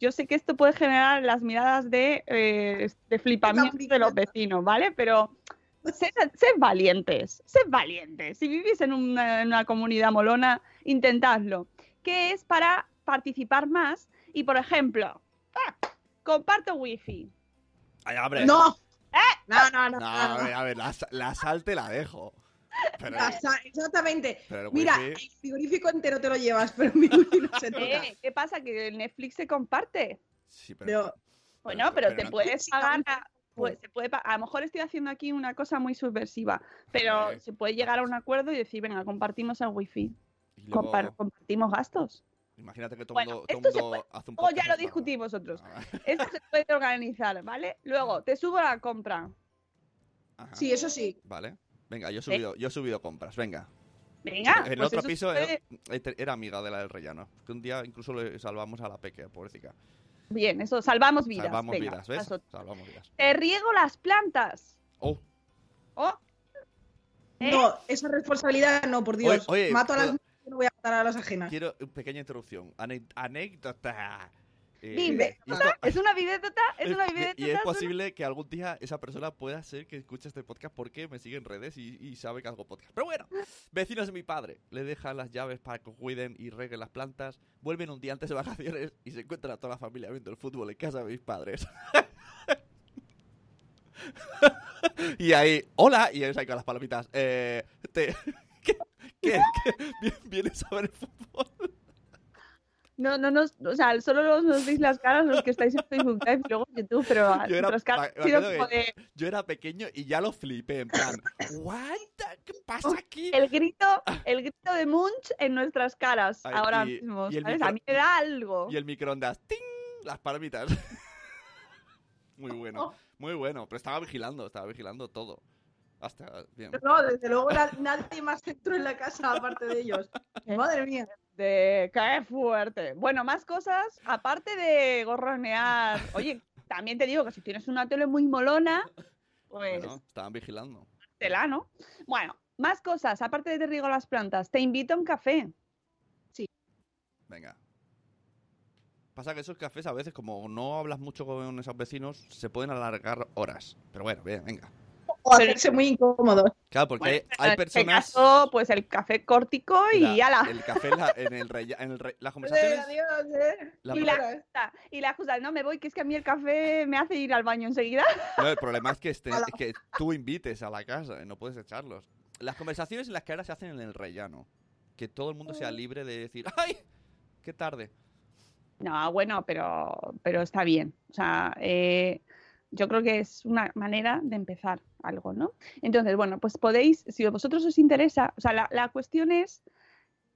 yo sé que esto puede generar las miradas de, eh, de flipamiento de los vecinos, ¿vale? Pero sed, sed valientes, sed valientes. Si vivís en una, en una comunidad molona, intentadlo. Que es para participar más y, por ejemplo, ¡ah! comparto wifi. Ay, hombre. No. ¿Eh? No, no, no. No, a ver, a ver, la, la sal te la dejo. Pero, La sa- Exactamente. pero el Mira, el frigorífico entero te lo llevas, pero mi wifi no se toca. Eh, ¿Qué pasa? Que el Netflix se comparte. Sí, pero, Pero- Bueno, pero, pero te no- puedes pagar. A- pues, se puede, a lo mejor estoy haciendo aquí una cosa muy subversiva, pero se puede llegar a un acuerdo y decir, venga, compartimos el wifi, y luego, compar- compartimos gastos. imagínate que todo el Bueno, mundo, hace un Luego ya podcast lo aparte. discutís vosotros. Ah, <laughs> Esto se puede organizar, ¿vale? Luego, te subo la compra. ajá. Sí, eso sí. Vale. Venga, yo he subido, yo he subido compras, venga. Venga. el pues otro piso puede- era, era amiga de la del rellano. Que un día incluso le salvamos a la peque, pobrecita. Bien, eso, salvamos vidas. Salvamos venga, vidas, ¿ves? Salvamos vidas. Te riego las plantas. Oh, Oh. ¿Eh? No, esa responsabilidad no, por Dios. Oye, oye, Mato a las y no voy a matar a las ajenas. quiero una pequeña introducción. Ane- anécdota. Eh, Dime, y esto- ¿Es una videota? ¿Es es- una videota? y es posible que algún día esa persona pueda ser que escuche este podcast porque me sigue en redes y, y sabe que hago podcast. Pero bueno, <laughs> vecinos de mi padre le dejan las llaves para que cuiden y reguen las plantas, vuelven un día antes de vacaciones y se encuentran a toda la familia viendo el fútbol en casa de mis padres. <laughs> y ahí, hola, y ahí con las palomitas. Eh, te- <laughs> ¿Qué? ¿Qué? ¿Qué? ¿Vie- ¿Vienes a ver el fútbol? No, no nos, o sea, solo nos, nos veis las caras los que estáis en Facebook Live y luego en YouTube, pero <laughs> Yo era- caras sido como de Yo era pequeño y ya lo flipé, en plan, ¿what? the- ¿Qué pasa aquí? el grito, <laughs> el grito de Munch en nuestras caras Ay, ahora y- mismo, y el ¿sabes? micro- A mí me da algo. Y el microondas, ¡ting! Las palomitas. <laughs> muy Oh. bueno, muy bueno. Pero estaba vigilando, estaba vigilando todo. Hasta, bien. No, desde luego na- nadie más entró en la casa aparte de ellos. Madre mía. De qué fuerte. Bueno, más cosas, aparte de gorronear. <laughs> Oye, también te digo que si tienes una tele muy molona, pues Bueno, estaban vigilando. tela, ¿no? Bueno, más cosas, aparte de te riego las plantas, te invito a un café. Venga. Pasa que esos cafés a veces, como no hablas mucho con esos vecinos, se pueden alargar horas. Pero bueno, bien, venga. O hacerse muy incómodo. Claro, porque Bueno, hay, hay en este personas... caso, pues el café córtico y Mira, ala. El café en, la- en el rella- en el re- las Eh, conversaciones... <laughs> adiós, eh. la- y la excusa, y la excusa, no me voy, que es que a mí el café me hace ir al baño enseguida. <laughs> No, el problema es que, este- que tú invites a la casa y no puedes echarlos. Las conversaciones en las que ahora se hacen en el rellano. Que todo el mundo sea libre de decir, ¡ay! ¡Qué tarde! No, bueno, pero, pero está bien. O sea, eh, yo creo que es una manera de empezar algo, ¿no? Entonces, bueno, pues podéis, si a vosotros os interesa, o sea, la, la cuestión es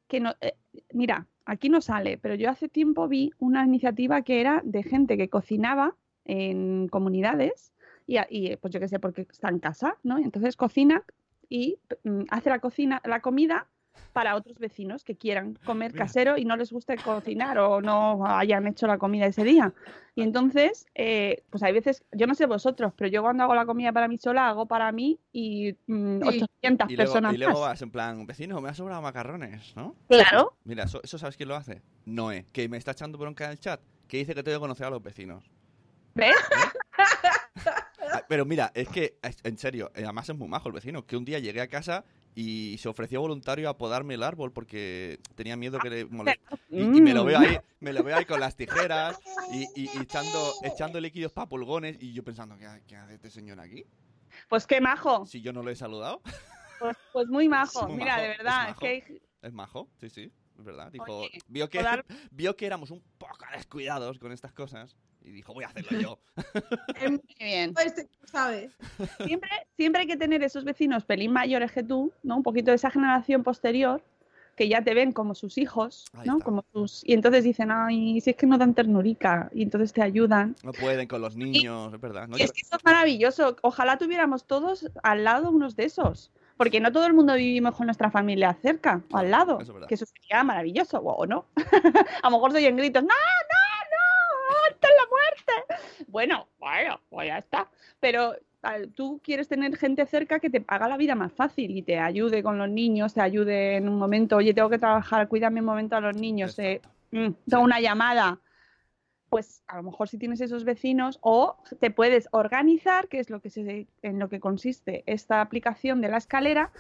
que no, eh, mira, aquí no sale, pero yo hace tiempo vi una iniciativa que era de gente que cocinaba en comunidades y, pues yo qué sé, porque está en casa, ¿no? Entonces cocina y mm, hace la cocina, la comida para otros vecinos que quieran comer Mira. casero y no les guste cocinar o no hayan hecho la comida ese día. Y entonces, eh, pues hay veces, yo no sé vosotros, pero yo cuando hago la comida para mí sola, hago para mí y mm, Sí. 800 Y luego, personas y luego más. vas en plan, vecino, me ha sobrado macarrones, ¿no? Claro. Mira, eso, eso ¿sabes quién lo hace? Noé, que me está echando bronca en el chat, que dice que tengo que conocer a los vecinos. ¿Ves? <laughs> Ah, Pero mira, es que, en serio, eh, además es muy majo el vecino, que un día llegué a casa y se ofreció voluntario a podarme el árbol porque tenía miedo que le molestara. Y, y me lo veo Mm. ahí, me lo veo ahí con las <laughs> tijeras y, y- y echando, echando líquidos para pulgones y yo pensando, ¿qué, qué hace este señor aquí? Pues qué majo. Si yo no lo he saludado. Pues, pues muy majo. <laughs> Muy Mira, majo, de verdad, es, majo. que hay- Es majo, sí, sí, verdad. Dijo, Oye, vio, que, podar- <laughs> vio que éramos un poco descuidados con estas cosas y dijo, voy a hacerlo yo. <laughs> Muy bien. este sabe. Siempre, siempre hay que tener esos vecinos pelín mayores que tú, ¿no? Un poquito de esa generación posterior que ya te ven como sus hijos, Ahí ¿no? está. Como sus y entonces dicen, "Ay, si es que no dan ternurica" y entonces te ayudan. No pueden con los niños, es verdad. ¿no? Y es que eso es maravilloso. Ojalá tuviéramos todos al lado unos de esos. Porque no todo el mundo vivimos con nuestra familia cerca o al lado. eso es verdad. que eso sería maravilloso, o no. <laughs> a lo mejor se oyen gritos, ¡No, no, no! ¡Esta es la muerte! Bueno, bueno, pues ya está. Pero tú quieres tener gente cerca que te haga la vida más fácil y te ayude con los niños, te ayude en un momento, oye, tengo que trabajar, cuídame un momento a los niños, eh, mm, tengo una llamada. Pues a lo mejor si tienes esos vecinos o te puedes organizar, que es lo que se, en lo que consiste esta aplicación de la escalera,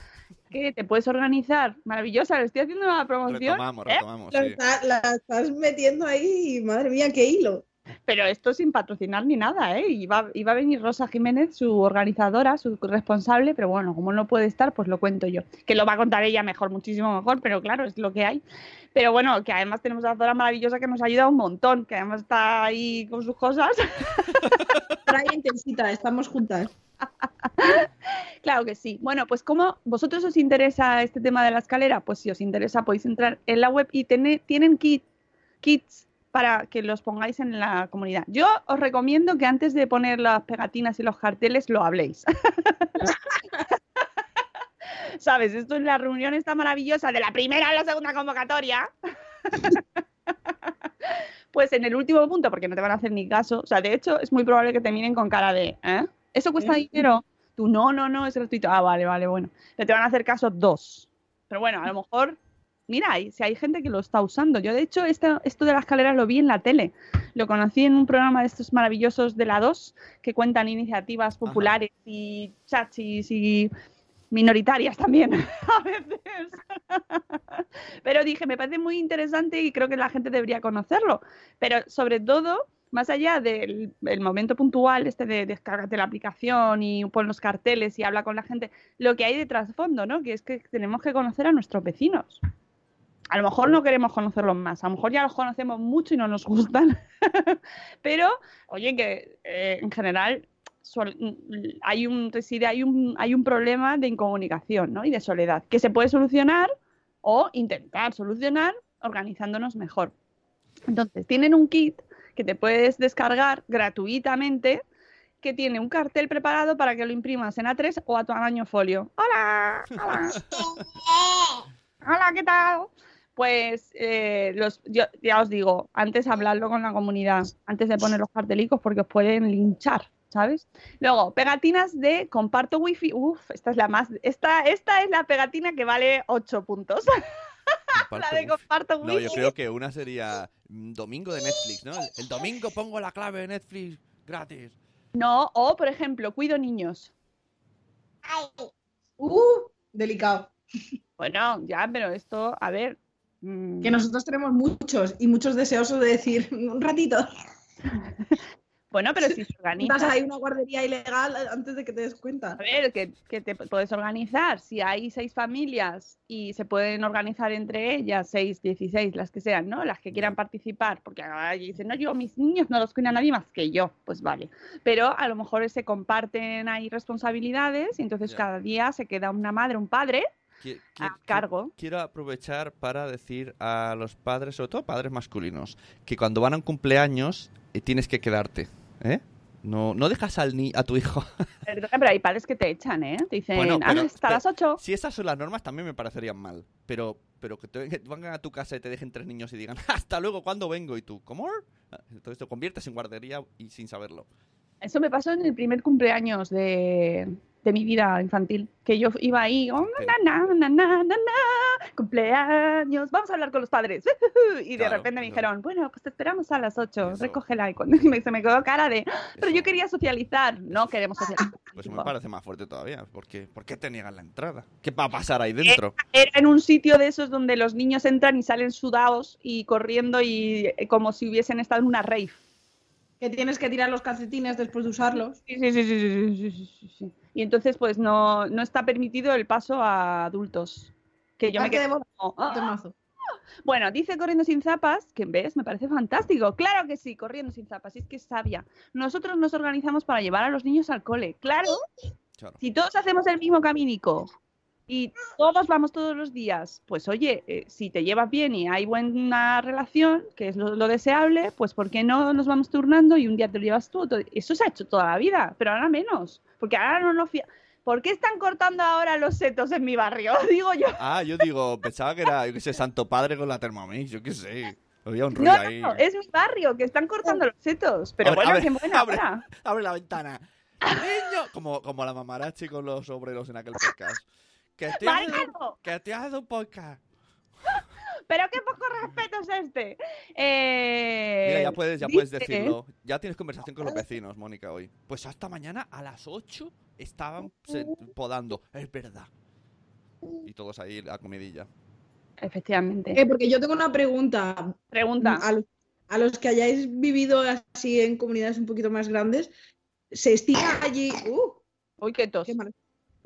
que te puedes organizar. Maravillosa, le estoy haciendo una promoción. Retomamos, ¿eh? retomamos, La, sí. está- la estás metiendo ahí, madre mía, qué hilo. Pero esto sin patrocinar ni nada, ¿eh? Iba, iba a venir Rosa Jiménez, su organizadora, su responsable, pero bueno, como no puede estar, pues lo cuento yo. Que lo va a contar ella mejor, muchísimo mejor, pero claro, es lo que hay. Pero bueno, que además tenemos a Zora maravillosa que nos ayuda un montón, que además está ahí con sus cosas. <laughs> Trae intensita, estamos juntas. <laughs> Claro que sí. Bueno, pues como vosotros os interesa este tema de la escalera, pues si os interesa podéis entrar en la web y tener- tienen kit, kits para que los pongáis en la comunidad. Yo os recomiendo que antes de poner las pegatinas y los carteles lo habléis. <laughs> <laughs> ¿Sabes? Esto es la reunión esta maravillosa de la primera a la segunda convocatoria. <laughs> Pues en el último punto, porque no te van a hacer ni caso. O sea, de hecho, es muy probable que te miren con cara de, ¿eh? ¿Eso cuesta ¿Eh? dinero? Tú, no, no, no, es gratuito. Ah, vale, vale, bueno. Te van a hacer caso dos. Pero bueno, a lo mejor mira, si hay gente que lo está usando. Yo, de hecho, esto, esto de la escalera lo vi en la tele. Lo conocí en un programa de estos maravillosos de la 2 que cuentan iniciativas populares y chachis y minoritarias también <laughs> a veces. <laughs> Pero dije, me parece muy interesante y creo que la gente debería conocerlo. Pero sobre todo, más allá del el momento puntual, este de descárgate la aplicación y pon los carteles y habla con la gente, lo que hay de trasfondo, ¿no? Que es que tenemos que conocer a nuestros vecinos. A lo mejor no queremos conocerlos más, a lo mejor ya los conocemos mucho y no nos gustan. <laughs> Pero, oye, que eh, en general hay un, reside, hay, un, hay un problema de incomunicación ¿no? y de soledad que se puede solucionar o intentar solucionar organizándonos mejor. Entonces, tienen un kit que te puedes descargar gratuitamente que tiene un cartel preparado para que lo imprimas en A3 o a tamaño folio. ¡Hola! ¡Hola! <laughs> Hola, ¿qué tal? Pues eh, los, yo, ya os digo, antes hablarlo con la comunidad, antes de poner los cartelicos, porque os pueden linchar, ¿sabes? Luego, pegatinas de comparto wifi. Uf, esta es la más. Esta, esta es la pegatina que vale 8 puntos. <laughs> Comparto la de wifi. comparto No, yo wifi. creo que una sería mm, domingo de Netflix, ¿no? El, el domingo pongo la clave de Netflix gratis. No, o por ejemplo, cuido niños. Uh, delicado. Bueno, ya, pero esto, a ver. mm, Que nosotros tenemos muchos y muchos deseosos de decir un ratito. <laughs> Bueno, pero si se <laughs> organiza. Estás ahí una guardería ilegal antes de que te des cuenta. A ver, que, que te puedes organizar. Si hay seis familias y se pueden organizar entre ellas, seis, dieciséis, las que sean, ¿no? Las que quieran participar, porque ahora dicen, no, yo, mis niños no los cuida nadie más que yo. Pues vale. Pero a lo mejor se comparten ahí responsabilidades y entonces cada día se queda una madre, un padre Qui- a cargo. Quiero aprovechar para decir a los padres, sobre todo padres masculinos, que cuando van a un cumpleaños eh, tienes que quedarte, ¿eh? No, no dejas al ni a tu hijo. <laughs> Perdona, pero hay padres que te echan, ¿eh? Te dicen, Bueno, ah, pero- hasta las ocho. Si esas son las normas, también me parecerían mal. Pero, pero que te vengan- vengan a tu casa y te dejen tres niños y digan, <laughs> hasta luego, ¿cuándo vengo? Y tú, ¿cómo? Ah, Entonces te conviertes en guardería y sin saberlo. Eso me pasó en el primer cumpleaños de, de mi vida infantil, que yo iba ahí, oh, na, na, na, cumpleaños, vamos a hablar con los padres. <laughs> Y de repente me dijeron, bueno, pues te esperamos a las 8, Eso. recógela. <laughs> Y cuando me, se me quedó cara de, ah, pero Eso. yo quería socializar, no queremos ah, socializar. Pues me parece más fuerte todavía, porque ¿por qué te niegan la entrada? ¿Qué va a pasar ahí dentro? Era, en un sitio de esos donde los niños entran y salen sudados y corriendo y eh, como si hubiesen estado en una rave. Que tienes que tirar los calcetines después de usarlos. sí, sí, sí, sí. sí, sí, sí. Y entonces, pues no, no está permitido el paso a adultos. Que yo me quedé como, "Ah". Bueno, dice corriendo sin zapas, que ves, me parece fantástico. Claro que sí, corriendo sin zapas, es que es sabia. Nosotros nos organizamos para llevar a los niños al cole. Claro, Claro. si todos hacemos el mismo caminico y todos vamos todos los días, pues oye, eh, si te llevas bien y hay buena relación, que es lo, lo deseable, pues ¿por qué no nos vamos turnando y un día te lo llevas tú? Eso se ha hecho toda la vida, pero ahora menos, porque ahora no nos fia- ¿Por qué están cortando ahora los setos en mi barrio? <laughs> Digo yo. Ah, yo digo, pensaba que era, yo qué sé, Santo Padre con la Thermomix, yo qué sé. Había un rollo No, no, ahí. no, es mi barrio, que están cortando los setos. Pero Abre- bueno, abre- qué buena abre. hora. Abre la ventana. ¡Niño! Como, como la mamarachi con los obreros en aquel podcast. Que te hace, ¡Mariano! que te hace un podcast. Pero qué poco respeto es este. Eh, Mira, ya puedes, ya puedes decirlo. Ya tienes conversación con los vecinos, Mónica, hoy. Pues hasta mañana a las 8 estaban podando. Es verdad. Y todos ahí a comidilla. Efectivamente. Eh, porque yo tengo una pregunta. Pregunta. A los, a los que hayáis vivido así en comunidades un poquito más grandes, ¿se estila allí... Uh, Uy, qué tos. qué mal-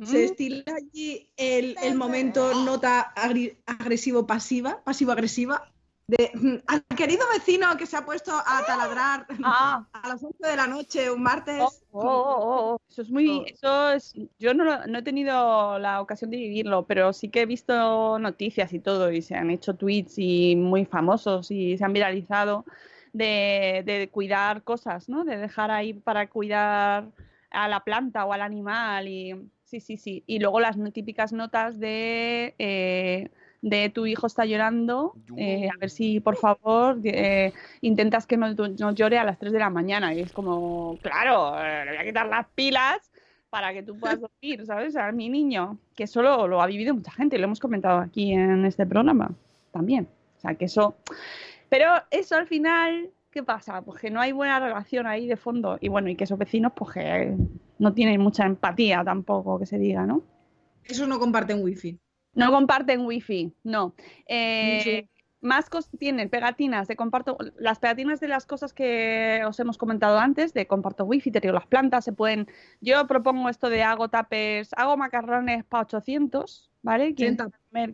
Mm. ¿Se estila allí el, el momento nota agri- agresivo-pasiva, pasivo-agresiva? De, mm, al querido vecino que se ha puesto a taladrar <laughs> Ah. a las 11 de la noche un martes. Oh, oh, oh, oh. Eso es muy, eso es, yo no, lo- no he tenido la ocasión de vivirlo, pero sí que he visto noticias y todo, y se han hecho tweets y muy famosos y se han viralizado de, de cuidar cosas, ¿no? De dejar ahí para cuidar a la planta o al animal y sí, sí, sí. Y luego las típicas notas de eh, de tu hijo está llorando, eh, a ver si por favor eh, intentas que no, no llore a las 3 de la mañana. Y es como, claro, le voy a quitar las pilas para que tú puedas <laughs> dormir, ¿sabes? A mi niño, que solo lo ha vivido mucha gente, lo hemos comentado aquí en este programa. también. O sea, que eso... Pero eso al final, ¿qué pasa? Pues que no hay buena relación ahí de fondo. Y bueno, y que esos vecinos, pues que no tienen mucha empatía tampoco, que se diga, ¿no? Eso no comparten wifi. No comparten wifi, no. Eh, Sí. Más cos- tienen pegatinas de comparto, las pegatinas de las cosas que os hemos comentado antes, de comparto wifi, te digo, las plantas se pueden, yo propongo esto de hago tapes, hago macarrones para 800, ¿vale? Quien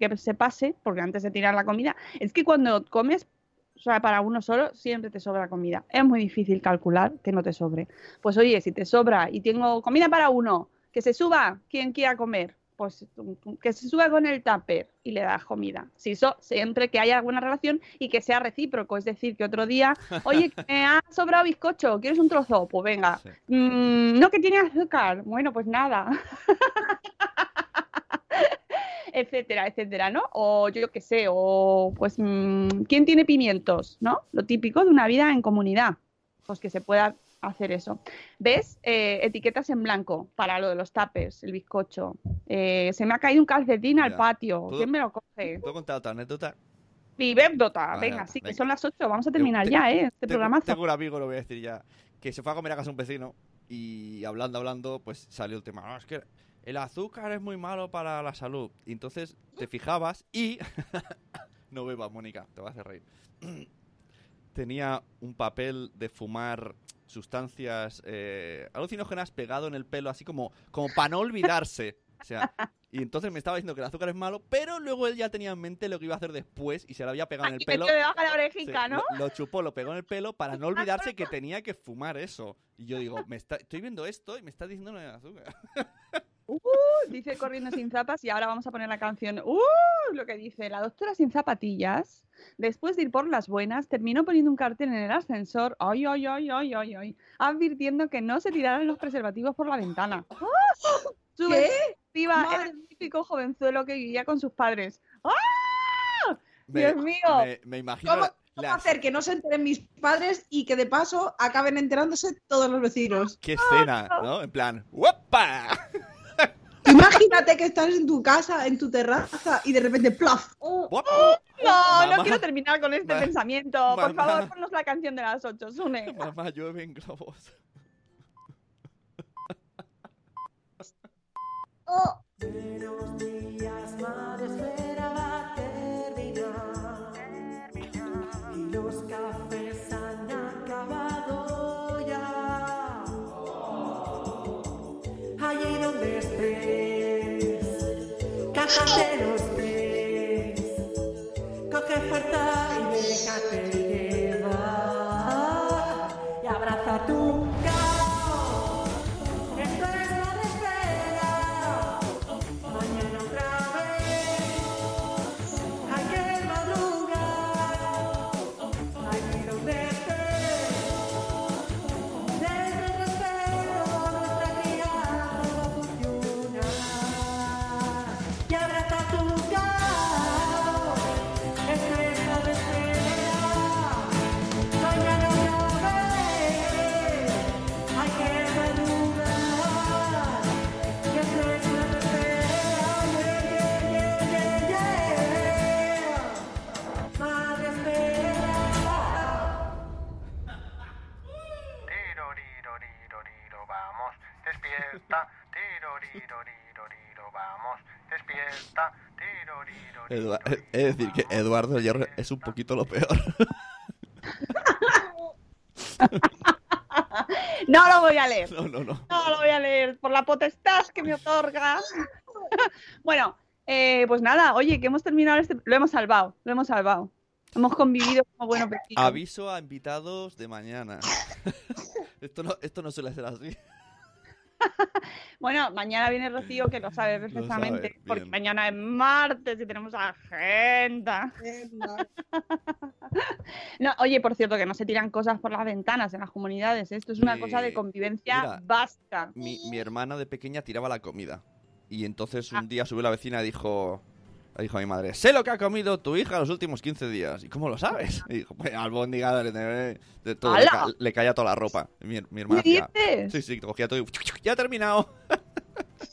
que se pase, porque antes de tirar la comida, es que cuando comes, o sea, para uno solo, siempre te sobra comida. Es muy difícil calcular que no te sobre. Pues oye, si te sobra y tengo comida para uno, que se suba quien quiera comer, pues que se suba con el tupper y le das comida. Si eso, siempre que haya alguna relación y que sea recíproco, es decir, que otro día, <laughs> oye, me ha sobrado bizcocho, ¿quieres un trozo? Pues venga. Sí. Mm, no, que tiene azúcar. Bueno, pues nada. <laughs> etcétera, etcétera, ¿no? O yo qué sé, o pues, mm, ¿quién tiene pimientos? ¿No? Lo típico de una vida en comunidad. Pues que se pueda hacer eso. ¿Ves? Eh, etiquetas en blanco para lo de los tapes, el bizcocho. Eh, se me ha caído un calcetín al patio. ¿Puedo- ¿Quién me lo coge? ¿Puedo contar otra anécdota? Viverdota. Vale, Venga, sí, que son las 8. Vamos a terminar Te- ya, ¿eh? Este tengo, programazo. tengo un amigo, lo voy a decir ya, que se fue a comer a casa un vecino y hablando, hablando, pues salió el tema. No, es que el azúcar es muy malo para la salud. Y entonces te fijabas y... <laughs> no bebas, Mónica, te vas a hacer reír. <clears throat> Tenía un papel de fumar sustancias eh, alucinógenas pegado en el pelo, así como, como para no olvidarse. O sea, y entonces me estaba diciendo que el azúcar es malo, pero luego él ya tenía en mente lo que iba a hacer después y se lo había pegado en el pelo. debajo de la Sí, orejica, ¿no? lo, lo chupó, lo pegó en el pelo para no olvidarse que <laughs> tenía que fumar eso. Y yo digo, me está, estoy viendo esto y me está diciendo lo de azúcar. <laughs> Uh, dice corriendo sin zapas y ahora vamos a poner la canción. Uh, lo que dice la doctora sin zapatillas. Después de ir por las buenas, terminó poniendo un cartel en el ascensor, ay, ay, ay, ay, ay, ay, advirtiendo que no se tiraran los preservativos por la ventana. Su ¿Qué? Era el típico jovenzuelo que vivía con sus padres. ¡Ah! Me- Dios mío. Me, me imagino ¿Cómo, la- cómo la- hacer que no se enteren mis padres y que de paso acaben enterándose todos los vecinos? qué escena, ¿no? En plan, ¡guapa! Imagínate que estás en tu casa, en tu terraza y de repente ¡plaf! ¡Oh! ¡Guapa! No, no Mamá, quiero terminar con este pensamiento. Por mamá. favor, ponnos la canción de las ocho, Sune. <laughs> Mamá, globos. <laughs> Los cafés han acabado cállate los pies. Coge fuerza y déjate es decir, que Eduardo Hierro es un poquito lo peor. <laughs> No lo voy a leer. No, no, no. No lo voy a leer por la potestad que me otorga. <laughs> bueno, eh, pues nada, oye, que hemos terminado este. Lo hemos salvado, lo hemos salvado. Hemos convivido como buenos vecinos. Aviso a invitados de mañana. <laughs> esto, no, esto no suele ser así. <laughs> Bueno, mañana viene Rocío, que lo sabe perfectamente, porque mañana es martes y tenemos agenda. <laughs> No, oye, por cierto, que no se tiran cosas por las ventanas en las comunidades. ¿eh? Esto es una cosa de convivencia mira. basta. Mi, mi hermana de pequeña tiraba la comida. Y entonces Ah. un día subió la vecina y dijo, le dijo a mi madre, sé lo que ha comido tu hija los últimos 15 días. ¿Y cómo lo sabes? Y dijo, pues albóndiga todo, le, ca- le caía toda la ropa. Mi, mi hermana ¿Qué hacía- dices? Sí, sí, cogía todo y ya ha terminado. <laughs>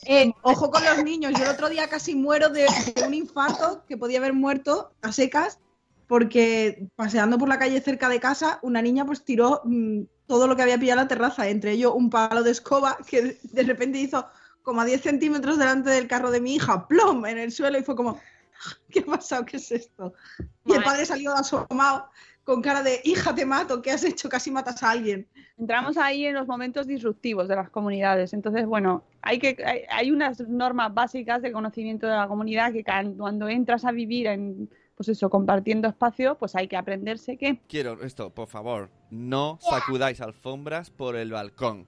Eh, ojo con los niños. Yo el otro día casi muero de, de un infarto que podía haber muerto a secas porque paseando por la calle cerca de casa, una niña pues tiró mm, todo lo que había pillado en la terraza, entre ellos un palo de escoba que de- de repente hizo como a 10 centímetros delante del carro de mi hija, plom, en el suelo y fue como, <laughs> ¿qué ha pasado? ¿Qué es esto? Y el padre salió asomado con cara de, hija, te mato, ¿qué has hecho? Casi matas a alguien. Entramos ahí en los momentos disruptivos de las comunidades. Entonces, bueno, hay, que, hay, hay unas normas básicas de conocimiento de la comunidad que cuando entras a vivir en, pues eso, compartiendo espacio, pues hay que aprenderse que Quiero esto, por favor, no sacudáis alfombras por el balcón.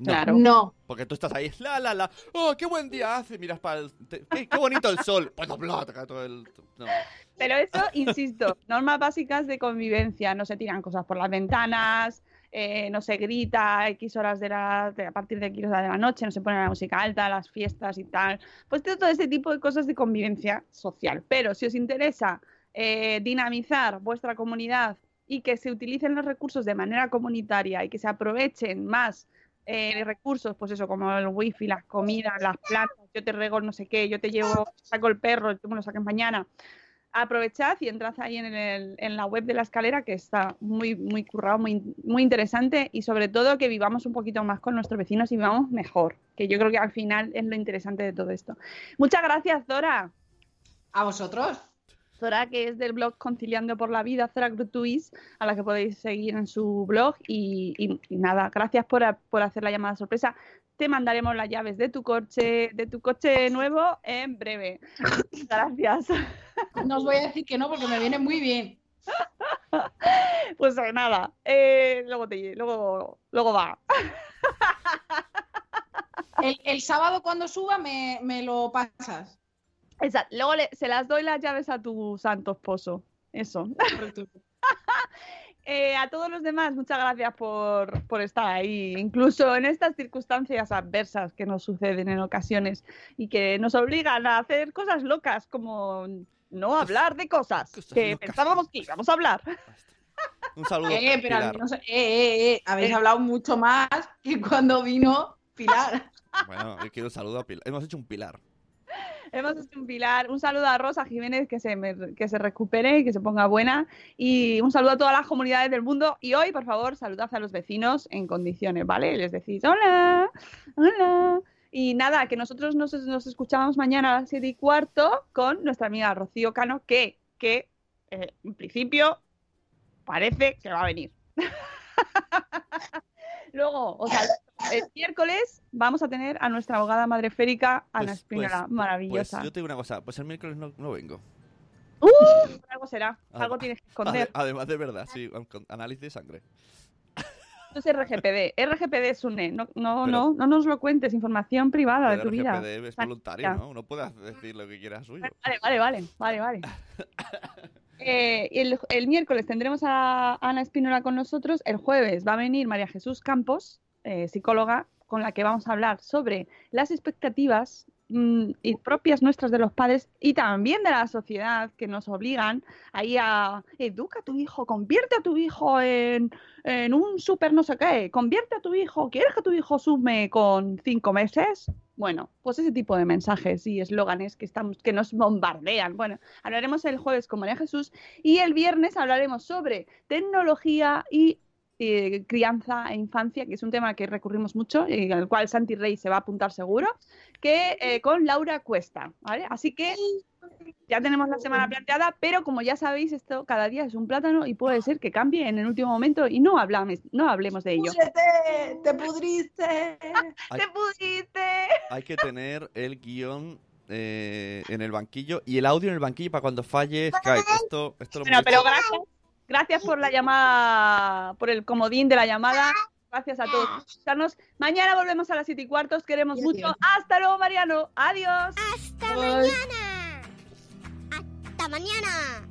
No. Claro. No. Porque tú estás ahí, la, la, la, oh, qué buen día hace, miras para el... te- qué, qué bonito el sol. <laughs> Pues bla, toca todo el... No. Pero eso, <laughs> insisto, normas básicas de convivencia. No se tiran cosas por las ventanas, eh, no se grita a X horas de la, de- a partir de X horas de la noche, no se pone la música alta, las fiestas y tal. Pues todo ese tipo de cosas de convivencia social. Pero si os interesa eh, dinamizar vuestra comunidad y que se utilicen los recursos de manera comunitaria y que se aprovechen más eh, recursos, pues eso, como el wifi, las comidas, las plantas, yo te rego no sé qué, yo te llevo, saco el perro, tú me lo saques mañana. Aprovechad y entrad ahí en, el- en la web de la escalera, que está muy, muy currado, muy, muy interesante, y sobre todo que vivamos un poquito más con nuestros vecinos y vivamos mejor, que yo creo que al final es lo interesante de todo esto. Muchas gracias, Zora. ¿A vosotros? Zora, que es del blog Conciliando por la Vida, Zora Grutuis, a la que podéis seguir en su blog. Y, y- y nada, gracias por, a- por hacer la llamada sorpresa. Te mandaremos las llaves de tu coche, de tu coche nuevo en breve. Gracias. No os voy a decir que no porque me viene muy bien. Pues nada, eh, luego, te, luego, luego va. El, el sábado cuando suba me, me lo pasas. Exacto. Luego le- se las doy las llaves a tu santo esposo. Eso. <laughs> Eh, a todos los demás, muchas gracias por, por estar ahí, incluso en estas circunstancias adversas que nos suceden en ocasiones y que nos obligan a hacer cosas locas, como no hablar de cosas, cosas que locas. pensábamos que íbamos a hablar. <laughs> Un saludo, Eh, pero Pilar. menos- eh, eh, eh, habéis Eh. hablado mucho más que cuando vino Pilar. <laughs> Bueno, yo quiero un saludo a Pilar. Hemos hecho un Pilar. <laughs> Hemos hecho un pilar. Un saludo a Rosa Jiménez, que se, que se recupere y que se ponga buena. Y un saludo a todas las comunidades del mundo. Y hoy, por favor, saludad a los vecinos en condiciones, ¿vale? Les decís, hola, hola. Y nada, que nosotros nos, nos escuchamos mañana a las siete y cuarto con nuestra amiga Rocío Cano, que, que eh, en principio parece que va a venir. <laughs> Luego, o sea, el miércoles vamos a tener a nuestra abogada madre férica, Ana Pues- Espínola, pues- maravillosa. Pues yo te digo una cosa, pues el miércoles no, no vengo. ¡Uh! Algo será, Ah, algo tienes que <laughs> esconder. Ade- Además de verdad, sí, análisis de sangre. Esto es RGPD. RGPD es un E. No, no, Pero- no, no nos lo cuentes, información privada de tu vida. RGPD es voluntario, ¿no? Uno puede decir lo que quiera suyo. Vale, vale, vale, vale, vale. <laughs> Eh, el, el miércoles tendremos a Ana Espínola con nosotros. El jueves va a venir María Jesús Campos, eh, psicóloga, con la que vamos a hablar sobre las expectativas mm, y propias nuestras de los padres y también de la sociedad que nos obligan ahí a educa a tu hijo, convierte a tu hijo en, en un súper no sé qué, convierte a tu hijo, ¿quieres que tu hijo sume con cinco meses? Bueno, pues ese tipo de mensajes y eslóganes que, estamos, que nos bombardean. Bueno, hablaremos el jueves con María Jesús y el viernes hablaremos sobre tecnología y eh, crianza e infancia, que es un tema que recurrimos mucho y al cual Santi Rey se va a apuntar seguro, que eh, con Laura Cuesta, ¿vale? Así que ya tenemos la semana planteada, pero como ya sabéis, esto cada día es un plátano y puede ser que cambie en el último momento y no hablamos, no hablemos de ello. ¡Te pudriste! ¡Te pudiste! hay que tener el guion eh, en el banquillo y el audio en el banquillo para cuando falle Skype. Esto, esto lo pero gracias, gracias por la llamada, por el comodín de la llamada. Gracias a todos por escucharnos. Mañana volvemos a las 7 y cuarto. Os queremos Adiós. mucho. Hasta luego, Mariano. Adiós. ¡Hasta Bye. mañana! ¡Hasta mañana!